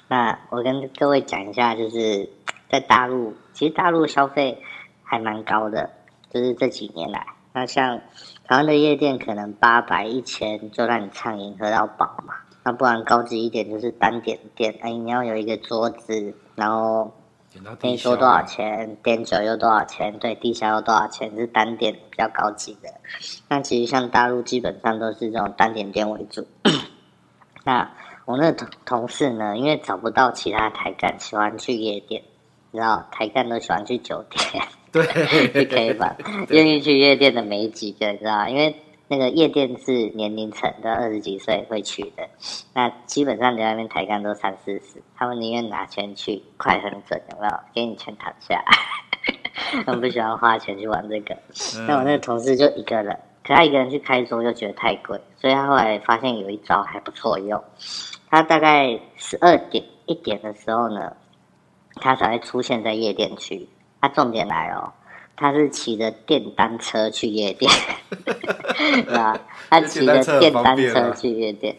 那我跟各位讲一下，就是。在大陆，其实大陆消费还蛮高的，就是这几年来。那像台湾的夜店，可能八百、一千就让你畅饮喝到饱嘛。那不然高级一点就是单点店，哎，你要有一个桌子，然后跟你说多少钱，点酒又多少钱，对，低消又多少钱，是单点比较高级的。那其实像大陆基本上都是这种单点店为主。那我那同同事呢，因为找不到其他台干，喜欢去夜店。你知道台干都喜欢去酒店，对，去 K 房，愿意去夜店的没几个，你知道因为那个夜店是年龄层都二十几岁会去的，那基本上在那边台干都三四十，他们宁愿拿钱去快很准，有没有？给你钱躺下，他们不喜欢花钱去玩这个。那我那个同事就一个人，可他一个人去开桌又觉得太贵，所以他后来发现有一招还不错用，他大概十二点一点的时候呢。他才会出现在夜店区。他重点来哦，他是骑着电单车去夜店，是吧？他骑着电单车去夜店，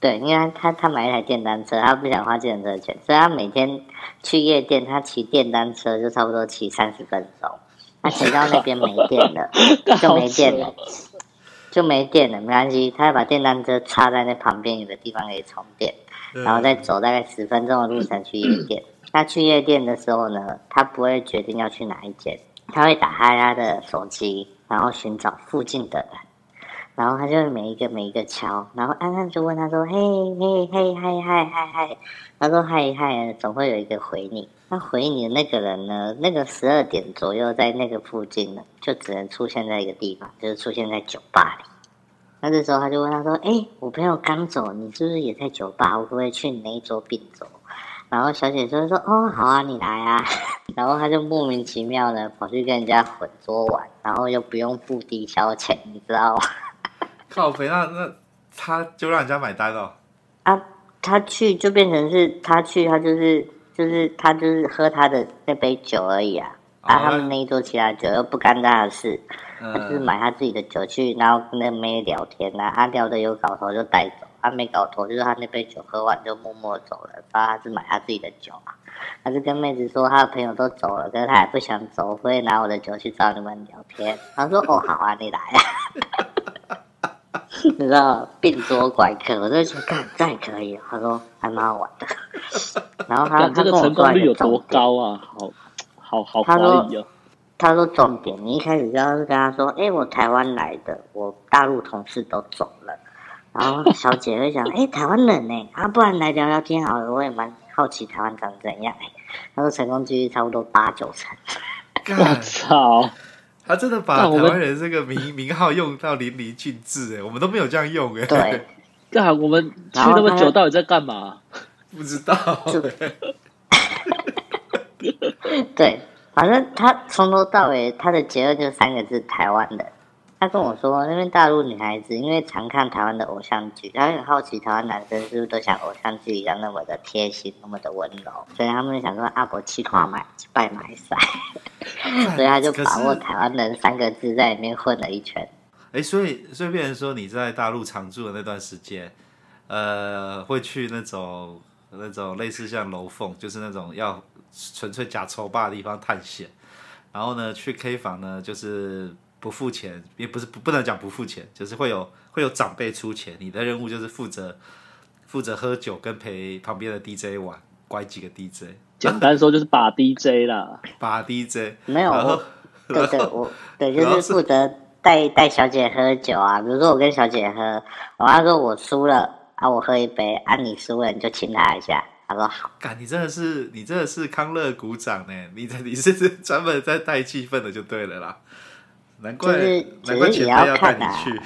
对，因为他他买一台电单车，他不想花计程车钱，所以他每天去夜店，他骑电单车就差不多骑三十分钟。他骑到那边没电了，就没电了，就没电了，没关系，他要把电单车插在那旁边有个地方可以充电，然后再走大概十分钟的路程去夜店。他去夜店的时候呢，他不会决定要去哪一间，他会打开他的手机，然后寻找附近的人，然后他就会每一个每一个敲，然后安安就问他说：“嘿嘿嘿嗨嗨嗨嗨。”他说：“嗨嗨，总会有一个回你。那回你的那个人呢？那个十二点左右在那个附近呢，就只能出现在一个地方，就是出现在酒吧里。那这时候他就问他说：“哎，我朋友刚走，你是不是也在酒吧？我可不可以去你那一桌并桌？”然后小姐就说：“哦，好啊，你来啊。”然后他就莫名其妙的跑去跟人家混桌玩，然后又不用付低消钱，你知道吗？靠肥，那那他就让人家买单了。啊，他去就变成是他去，他就是就是他就是喝他的那杯酒而已啊。啊，他们那一桌其他酒又不干他的事，嗯、他就是买他自己的酒去，然后跟那妹聊天啊，他聊的有搞头就带走，他没搞头就是他那杯酒喝完就默默走了，不知道他是买他自己的酒啊，他就跟妹子说他的朋友都走了，可是他也不想走，所以拿我的酒去找你们聊天。他说哦好啊，你来啊，你知道病多拐客，我就觉得看再可以，他说还蛮好玩的，然后他这个成功率有多高啊？好。好好怀疑哦。他说重点，你一开始就要是跟他说，哎、欸，我台湾来的，我大陆同事都走了。然后小姐会想，哎、欸，台湾人呢？啊，不然来聊聊天好了，我也蛮好奇台湾长怎样。他说成功几率差不多八九成。我操！他真的把台湾人这个名名号用到淋漓尽致哎，我们都没有这样用哎。对。干，我们去那么久，到底在干嘛？不知道。对，反正他从头到尾他的结论就三个字：台湾的。他跟我说，那边大陆女孩子因为常看台湾的偶像剧，他很好奇台湾男生是不是都像偶像剧一样那么的贴心、那么的温柔，所以他们想说阿伯去跨买拜买赛，所以他就把握台湾人三个字在里面混了一圈。哎，所以所以变成说你在大陆常住的那段时间，呃，会去那种那种类似像楼凤，就是那种要。纯粹假抽霸的地方探险，然后呢，去 K 房呢，就是不付钱，也不是不不能讲不付钱，就是会有会有长辈出钱，你的任务就是负责负责喝酒跟陪旁边的 DJ 玩，乖几个 DJ，简单说就是把 DJ 啦，把 DJ 没有，我对对，我对就是负责带带小姐喝酒啊，比如说我跟小姐喝，我妈说我输了啊，我喝一杯，啊你输了你就亲她一下。他说好，干你真的是你真的是康乐鼓掌呢，你你是专门在带气氛的就对了啦，难怪、就是、难怪前辈要带你去，啊，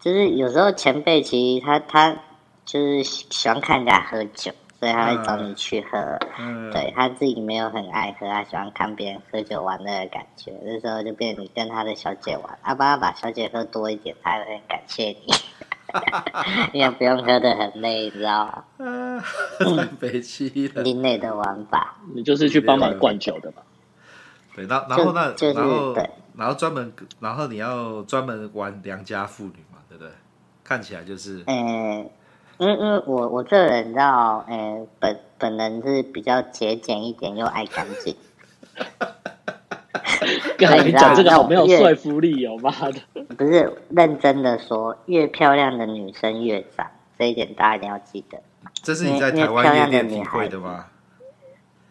就是有时候前辈其实他他就是喜欢看人家喝酒，所以他会找你去喝，嗯、对他自己没有很爱喝，他喜欢看别人喝酒玩乐的感觉，那时候就变成你跟他的小姐玩，他帮他把小姐喝多一点，他也会很感谢你。因为不用喝的很累，你知道吗？嗯，太悲戚了。另类的玩法，你就是去帮忙灌酒的吧？对，那然后那就是、然后对，然后专门然后你要专门玩良家妇女嘛，对不对？看起来就是，嗯，因为因为我我这个人你知道，嗯，本本人是比较节俭一点又爱干净。你讲这个好没有说服力哦，妈的！不是认真的说，越漂亮的女生越脏，这一点大家一定要记得。这是你在台湾夜店体会的吗？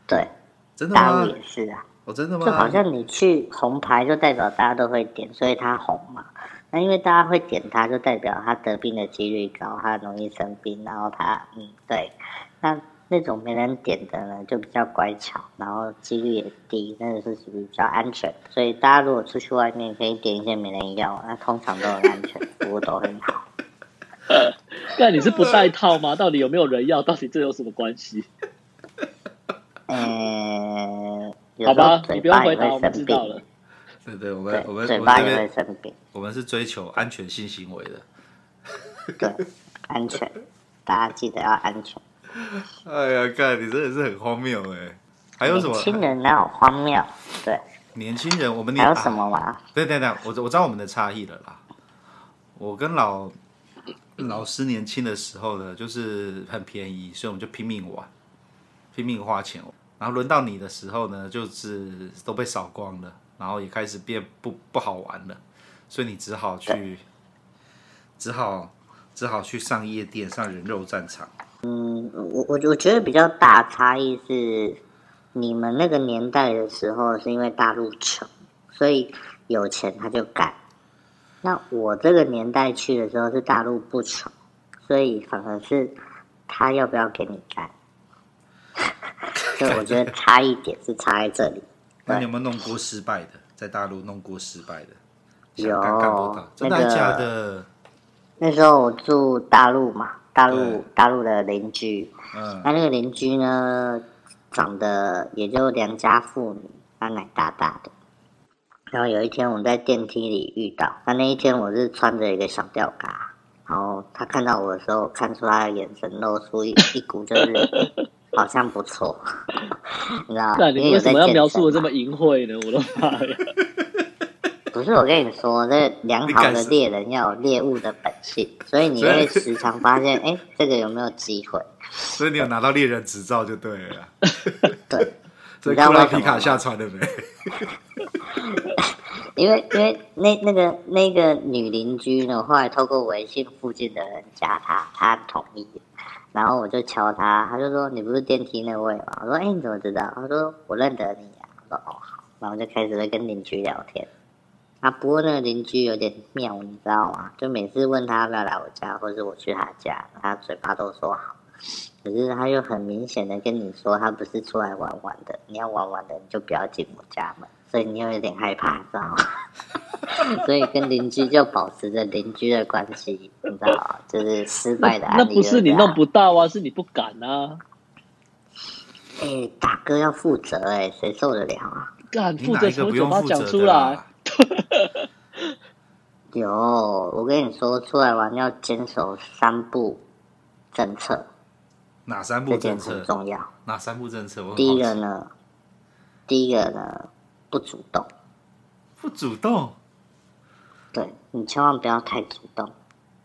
对，真的吗？大陆也是啊。哦，真的吗？就好像你去红牌，就代表大家都会点，所以它红嘛。那因为大家会点它，就代表它得病的几率高，它容易生病，然后它嗯，对，那。那种没人点的呢，就比较乖巧，然后几率也低，那个是属于比较安全。所以大家如果出去外面，可以点一些没人要，那通常都很安全，服务都很好。那你是不带套吗？到底有没有人要？到底这有什么关系？嗯，好吧，你不用回答，我们知道了。对对，我们我们嘴巴也会生病。我们是追求安全性行为的。对，安全，大家记得要安全。哎呀，干你真的是很荒谬哎！还有什么？年轻人哪有荒谬？对，年轻人，我们还有什么玩？啊、对对对，我我知道我们的差异了啦。我跟老老师年轻的时候呢，就是很便宜，所以我们就拼命玩，拼命花钱。然后轮到你的时候呢，就是都被扫光了，然后也开始变不不好玩了，所以你只好去，只好只好去上夜店，上人肉战场。嗯，我我我觉得比较大差异是，你们那个年代的时候是因为大陆穷，所以有钱他就干。那我这个年代去的时候是大陆不穷，所以反而是他要不要给你干。所以我觉得差一点是差在这里。那你有没有弄过失败的？在大陆弄过失败的？有，真的假的？那时候我住大陆嘛。大陆大陆的邻居，嗯，那那个邻居呢，长得也就良家妇女，她奶大大的。然后有一天我们在电梯里遇到，那那一天我是穿着一个小吊嘎，然后他看到我的时候，看出他的眼神露出一一股就是好像不错，你知道？那你为什么要描述的这么淫秽呢？我的妈呀！不是我跟你说，这良好的猎人要有猎物的本性，所以你会时常发现，哎、欸，这个有没有机会？所以你有拿到猎人执照就对了。对，所以库拉皮卡下船了没？因为因为那那个那个女邻居呢，后来透过微信附近的人加他，他同意，然后我就敲他，他就说，你不是电梯那位吗？我说，哎、你怎么知道？他说，我认得你啊。我说，哦好，然后就开始会跟邻居聊天。啊，不过那个邻居有点妙，你知道吗？就每次问他要不要来我家，或者我去他家，他嘴巴都说好，可是他又很明显的跟你说，他不是出来玩玩的。你要玩玩的，你就不要进我家门。所以你又有点害怕，知道吗？所以跟邻居就保持着邻居的关系，你知道吗？就是失败的案例。那不是你弄不到啊，是你不敢啊。哎、欸，大哥要负责哎、欸，谁受得了啊？敢负责从嘴巴讲出来。有，我跟你说，出来玩要坚守三步政策。哪三步政策？很重要。哪三步政策？第一个呢，第一个呢，不主动。不主动。对，你千万不要太主动。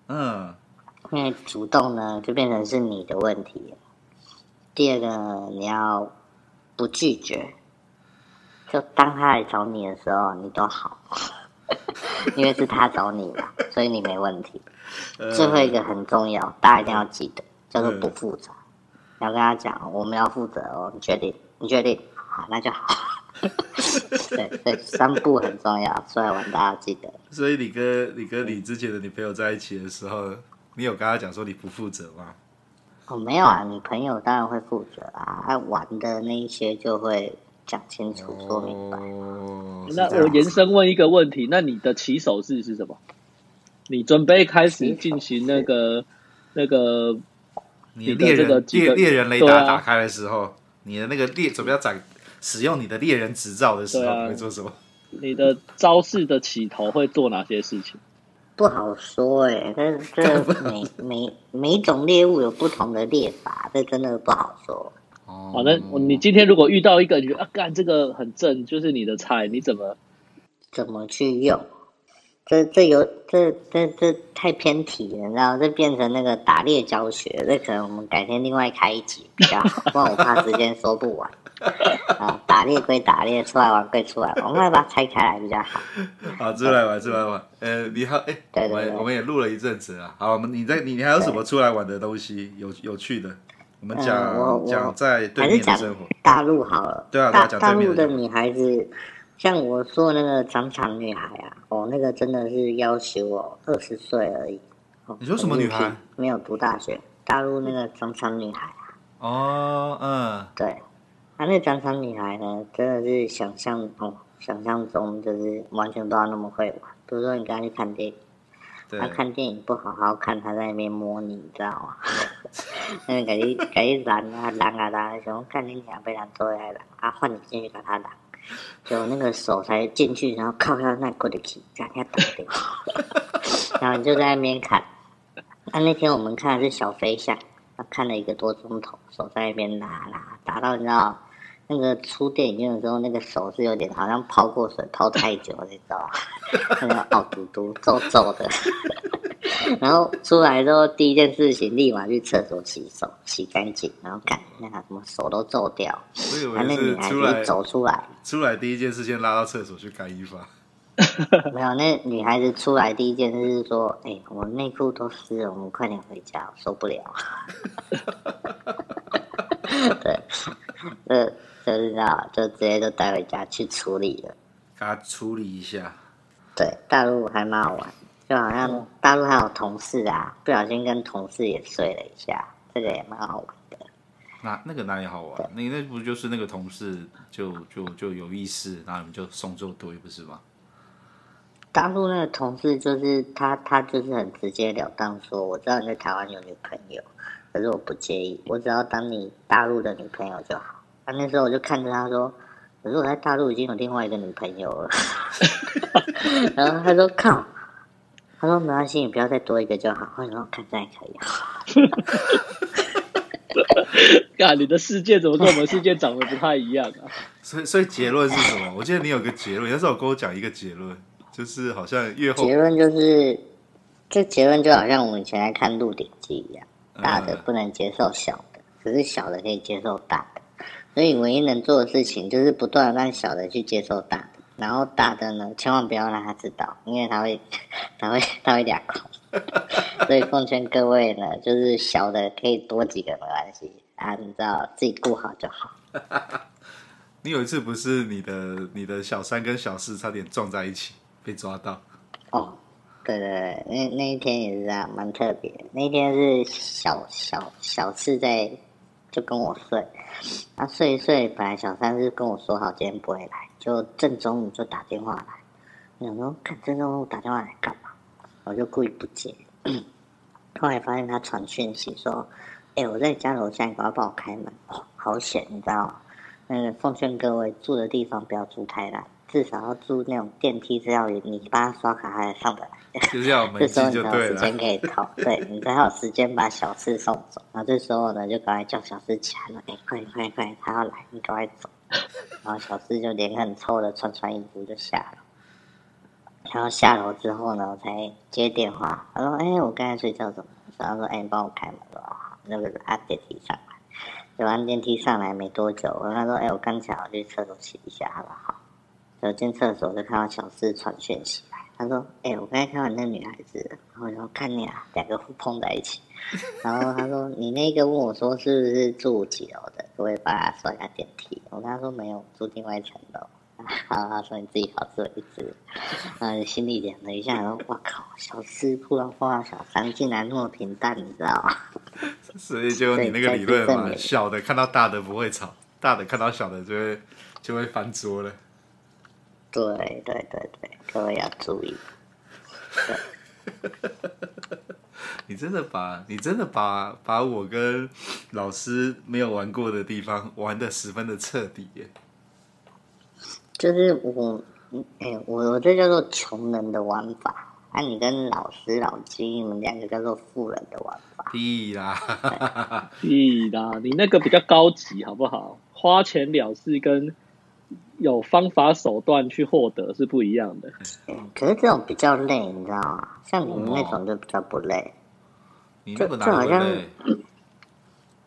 嗯。因为主动呢，就变成是你的问题。第二个，你要不拒绝。就当他来找你的时候，你都好，因为是他找你嘛，所以你没问题。最后一个很重要，大家一定要记得，叫做不负责。要跟他讲，我们要负责哦，你决定？你决定？好，那就好。对对，三步很重要，出来玩大家记得。所以你跟你跟你之前的女朋友在一起的时候，你有跟她讲说你不负责吗？哦，没有啊，女朋友当然会负责啊，爱玩的那一些就会。讲清楚，说明白。哦、那我延伸问一个问题：那你的起手式是什么？你准备开始进行那个那个你的猎人猎猎人雷达打开的时候，啊、你的那个猎准备要展使用你的猎人执照的时候，啊、你会做什么？你的招式的起头会做哪些事情？不好说哎、欸，但是这每每每种猎物有不同的猎法，这真的不好说。哦好，那你今天如果遇到一个你觉得啊，干这个很正，就是你的菜，你怎么怎么去用？这这有这这这太偏题了，你知道？这变成那个打猎教学，这可能我们改天另外开一集比较好，不然我怕时间说不完。啊，打猎归打猎，出来玩归出来玩，我们来把它拆开来比较好。好，出来玩，出来玩。呃，你好，哎，对对对，我们我们也录了一阵子了。好，我们你在你你还有什么出来玩的东西？有有趣的？我们讲讲、嗯、在对面的生活，大陆好了。对啊，大大陆的女孩子，像我说的那个长长女孩啊，哦，那个真的是要求我二十岁而已。哦、你说什么女孩？没有读大学。大陆那个长长女孩啊。哦，嗯。对，她、啊、那长长女孩呢，真的是想象哦，想象中就是完全不知道那么会玩。比如说你刚才去看电影。他看电影不好好看，他在那边摸你，你知道吗？那边给你给你拦啊拦啊拦，想看你俩被拦坐下来，啊换你进去把他拦，就那个手才进去，然后靠靠那过得去，这样打掉，然后你就在那边看。那那天我们看的是小飞象，他看了一个多钟头，手在那边拿拿，打到你知道。那个出电影院的时候，那个手是有点好像泡过水泡太久，你知道吧？那个凹嘟嘟、皱皱的。然后出来之后，第一件事情立马去厕所洗手，洗干净，然后赶那个什么手都皱掉。我以为是那女孩子走出来，出来第一件事先拉到厕所去干衣服。没有，那女孩子出来第一件事是说：“哎、欸，我内裤都湿了，我们快点回家，受不了。”对，呃。就知道，就直接就带回家去处理了，给他处理一下。对，大陆还蛮好玩，就好像大陆还有同事啊，不小心跟同事也睡了一下，这个也蛮好玩的。那那个哪里好玩？对那那不就是那个同事就就就有意思，然后你们就送作对，不是吗？大陆那个同事就是他，他就是很直截了当说，我知道你在台湾有女朋友，可是我不介意，我只要当你大陆的女朋友就好。啊，那时候我就看着他说：“可是我在大陆已经有另外一个女朋友了。”然后他说：“靠！”他说：“没关系，你不要再多一个就好。”我说：“看这样也可以。”啊，你的世界怎么跟我们世界长得不太一样啊？所以，所以结论是什么？我记得你有个结论，那时候跟我讲一个结论，就是好像越后结论就是，这结论就好像我们以前在看《鹿鼎记》一样，大的不能接受小的，可是小的可以接受大的，所以唯一能做的事情就是不断让小的去接受大的，然后大的呢，千万不要让他知道，因为他会，他会，他会两口。所以奉劝各位呢，就是小的可以多几个没关系啊，你知道自己顾好就好。你有一次不是你的你的小三跟小四差点撞在一起被抓到？哦，对对对，那那一天也是这样，蛮特别。那一天是小小小四在就跟我睡，他睡一睡，本来小三是跟我说好今天不会来，就正中午就打电话来。我想说，看正中午打电话来干嘛？我就故意不接，后来发现他传讯息说：“哎、我在家楼下，你赶快帮我开门。”好险，你知道吗？那个奉劝各位住的地方不要住太烂，至少要住那种电梯是要你帮他刷卡还上得来。就是要门 禁就对了。这时候你才有时间可以逃，对 你才有时间把小四送走。然后这时候呢，就赶快叫小四起来了。哎、欸，快点快点快点，他要来，你赶快走。然后小四就脸很臭的穿穿衣服就下了。然后下楼之后呢，我才接电话。他说：“哎、欸，我刚才睡觉怎么？”然后说：“哎、欸，你帮我开门。”说：“好。”那个按电梯上来，就按电梯上来没多久，我跟他说：“哎、欸，我刚起来，我去厕所洗一下，好不好？”走进厕所就看到小四传讯息来，他说：“哎、欸，我刚才看到你那女孩子。”然后我说：“看你啊，两个互碰在一起。”然后他说：“你那个问我说是不是住几楼的？可不可以帮他刷一下电梯？”我跟他说：“没有，住另外一层楼。”然后他说：“你自己好自为之。”嗯，心里凉了一下，然后我靠，小四突然碰到小三，竟然那么平淡，你知道吗？所以就你那个理论嘛，小的看到大的不会吵，大的看到小的就会就会翻桌了。对对对对，各位要注意。你真的把你真的把把我跟老师没有玩过的地方玩的十分的彻底耶。就是我，哎、欸，我我这叫做穷人的玩法，啊，你跟老师老金，你们两个叫做富人的玩法。屁啦，屁啦，你那个比较高级，好不好？花钱了事跟有方法手段去获得是不一样的。嗯，可是这种比较累，你知道吗？像你们那种就比较不累。你就就好像。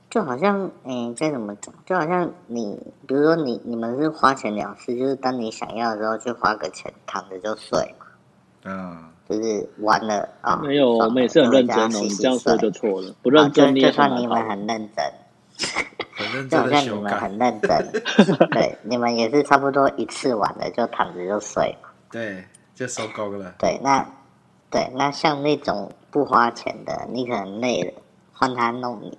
就好像，嗯，该怎么讲？就好像你，比如说你，你们是花钱了事，就是当你想要的时候去花个钱，躺着就睡嘛。嗯。就是玩了啊。哦、没有，我们也是很认真哦。你这样说就错了，不认真你也算你们很认真。就好像你们很认真。对，你们也是差不多一次玩了就躺着就睡嘛。对，就收工了。对，那对那像那种不花钱的，你可能累了，换他弄你。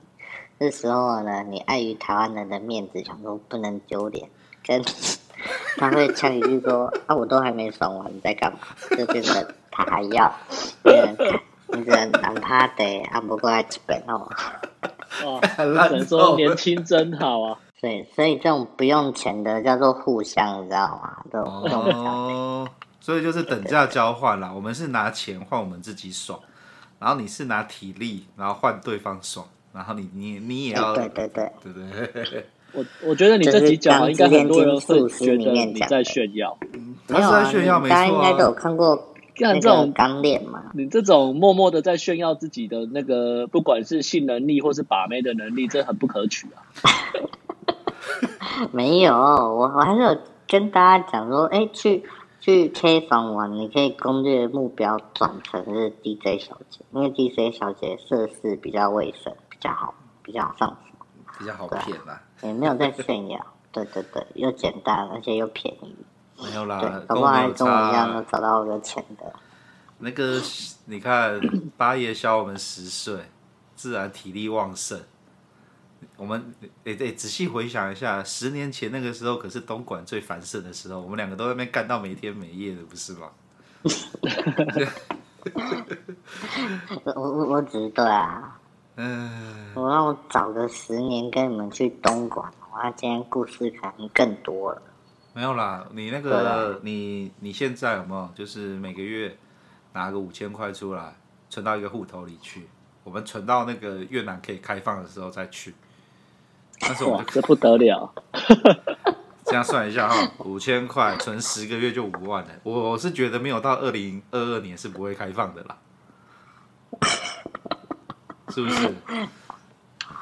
这时候呢，你碍于台湾人的面子，想说不能丢脸，跟 他会呛一句说：“啊，我都还没爽完，你在干嘛？”就变成他还要，变成你只能难趴的，啊，不过来几 本哦。哦，只能说年轻真好啊。对，所以这种不用钱的叫做互相，你知道吗？都不用钱。哦，所以就是等价交换啦。我们是拿钱换我们自己爽，然后你是拿体力，然后换对方爽。然后你你你也要、欸、对对对对对，我我觉得你这集讲应该很多人会觉得你在炫耀，他是在炫耀，没错、啊，大家应该都有看过像这种钢炼嘛。你这种默默的在炫耀自己的那个，不管是性能力或是把妹的能力，这很不可取啊。没有，我我还是有跟大家讲说，哎，去去 K 房玩，你可以攻略目标转成是 DJ 小姐，因为 DJ 小姐设施比较卫生。比较好，比较好上手，比较好骗啦。也没有在炫耀，对对对，又简单，而且又便宜。没有啦，对，搞不好还跟我一样能找到有钱的。那个，你看，八爷小我们十岁，自然体力旺盛。我们得得仔细回想一下，十年前那个时候可是东莞最繁盛的时候，我们两个都在那边干到没天没夜的，不是吗？我我我只是对啊。嗯，我让我找个十年跟你们去东莞，哇，今天故事可能更多了。没有啦，你那个你你现在有没有就是每个月拿个五千块出来存到一个户头里去？我们存到那个越南可以开放的时候再去。但是我们这不得了。这样算一下哈，五千块存十个月就五万了。我我是觉得没有到二零二二年是不会开放的啦，是不是？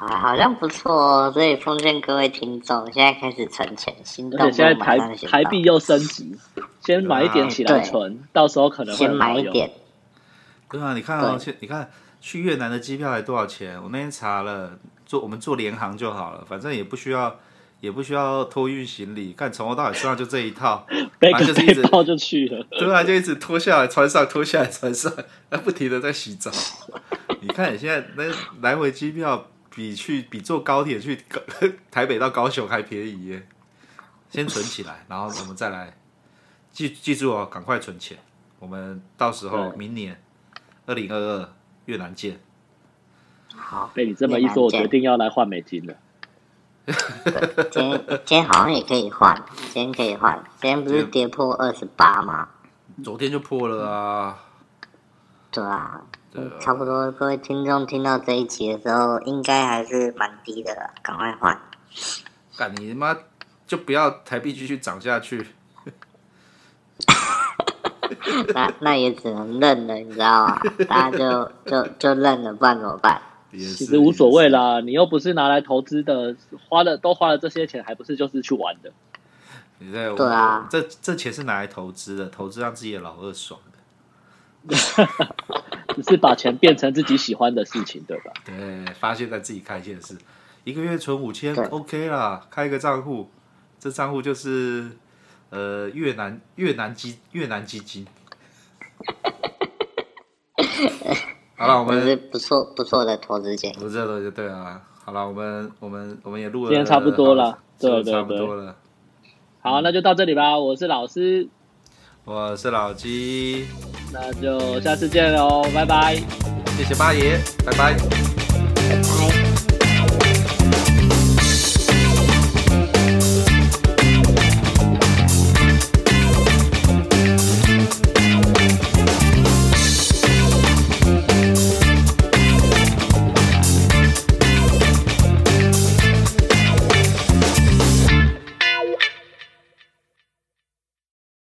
好像不错哦，所以奉劝各位听众，现在开始存钱，心动。而且现在台台币又升级，先买一点起来存，到时候可能会先买一点。对啊，你看啊，去你看去越南的机票才多少钱？我那天查了，坐我们坐联航就好了，反正也不需要也不需要托运行李，看从头到尾身上就这一套，背个背包就去了。对啊，就一直脱下来穿上，脱下来穿上，不停的在洗澡。你看你现在那来回机票。比去比坐高铁去 台北到高雄还便宜耶！先存起来，然后我们再来记记住哦，赶快存钱。我们到时候明年二零二二越南见。好，被你这么一说，我决定要来换美金了。今天 今天好像也可以换，今天可以换。今天不是跌破二十八吗？昨天就破了啊。对啊。差不多，各位听众听到这一集的时候，应该还是蛮低的了，赶快换。干你妈，就不要台币继续涨下去。那那也只能认了，你知道吗？大家就就就认了，不然怎么办？其实无所谓啦，你又不是拿来投资的，花了都花了这些钱，还不是就是去玩的？你在对啊，这这钱是拿来投资的，投资让自己的老二爽的。只是把钱变成自己喜欢的事情，对吧？对，发现在自己开心的事，一个月存五千，OK 啦，开一个账户，这账户就是呃越南越南基越南基金。好了，我们是不错不错的投资建议，不错的就对啊。好了，我们我们我们也录了，今天差不多了，对对对，差不多了。好，那就到这里吧。我是老师，我是老鸡。那就下次见喽，拜拜！谢谢八爷，拜拜。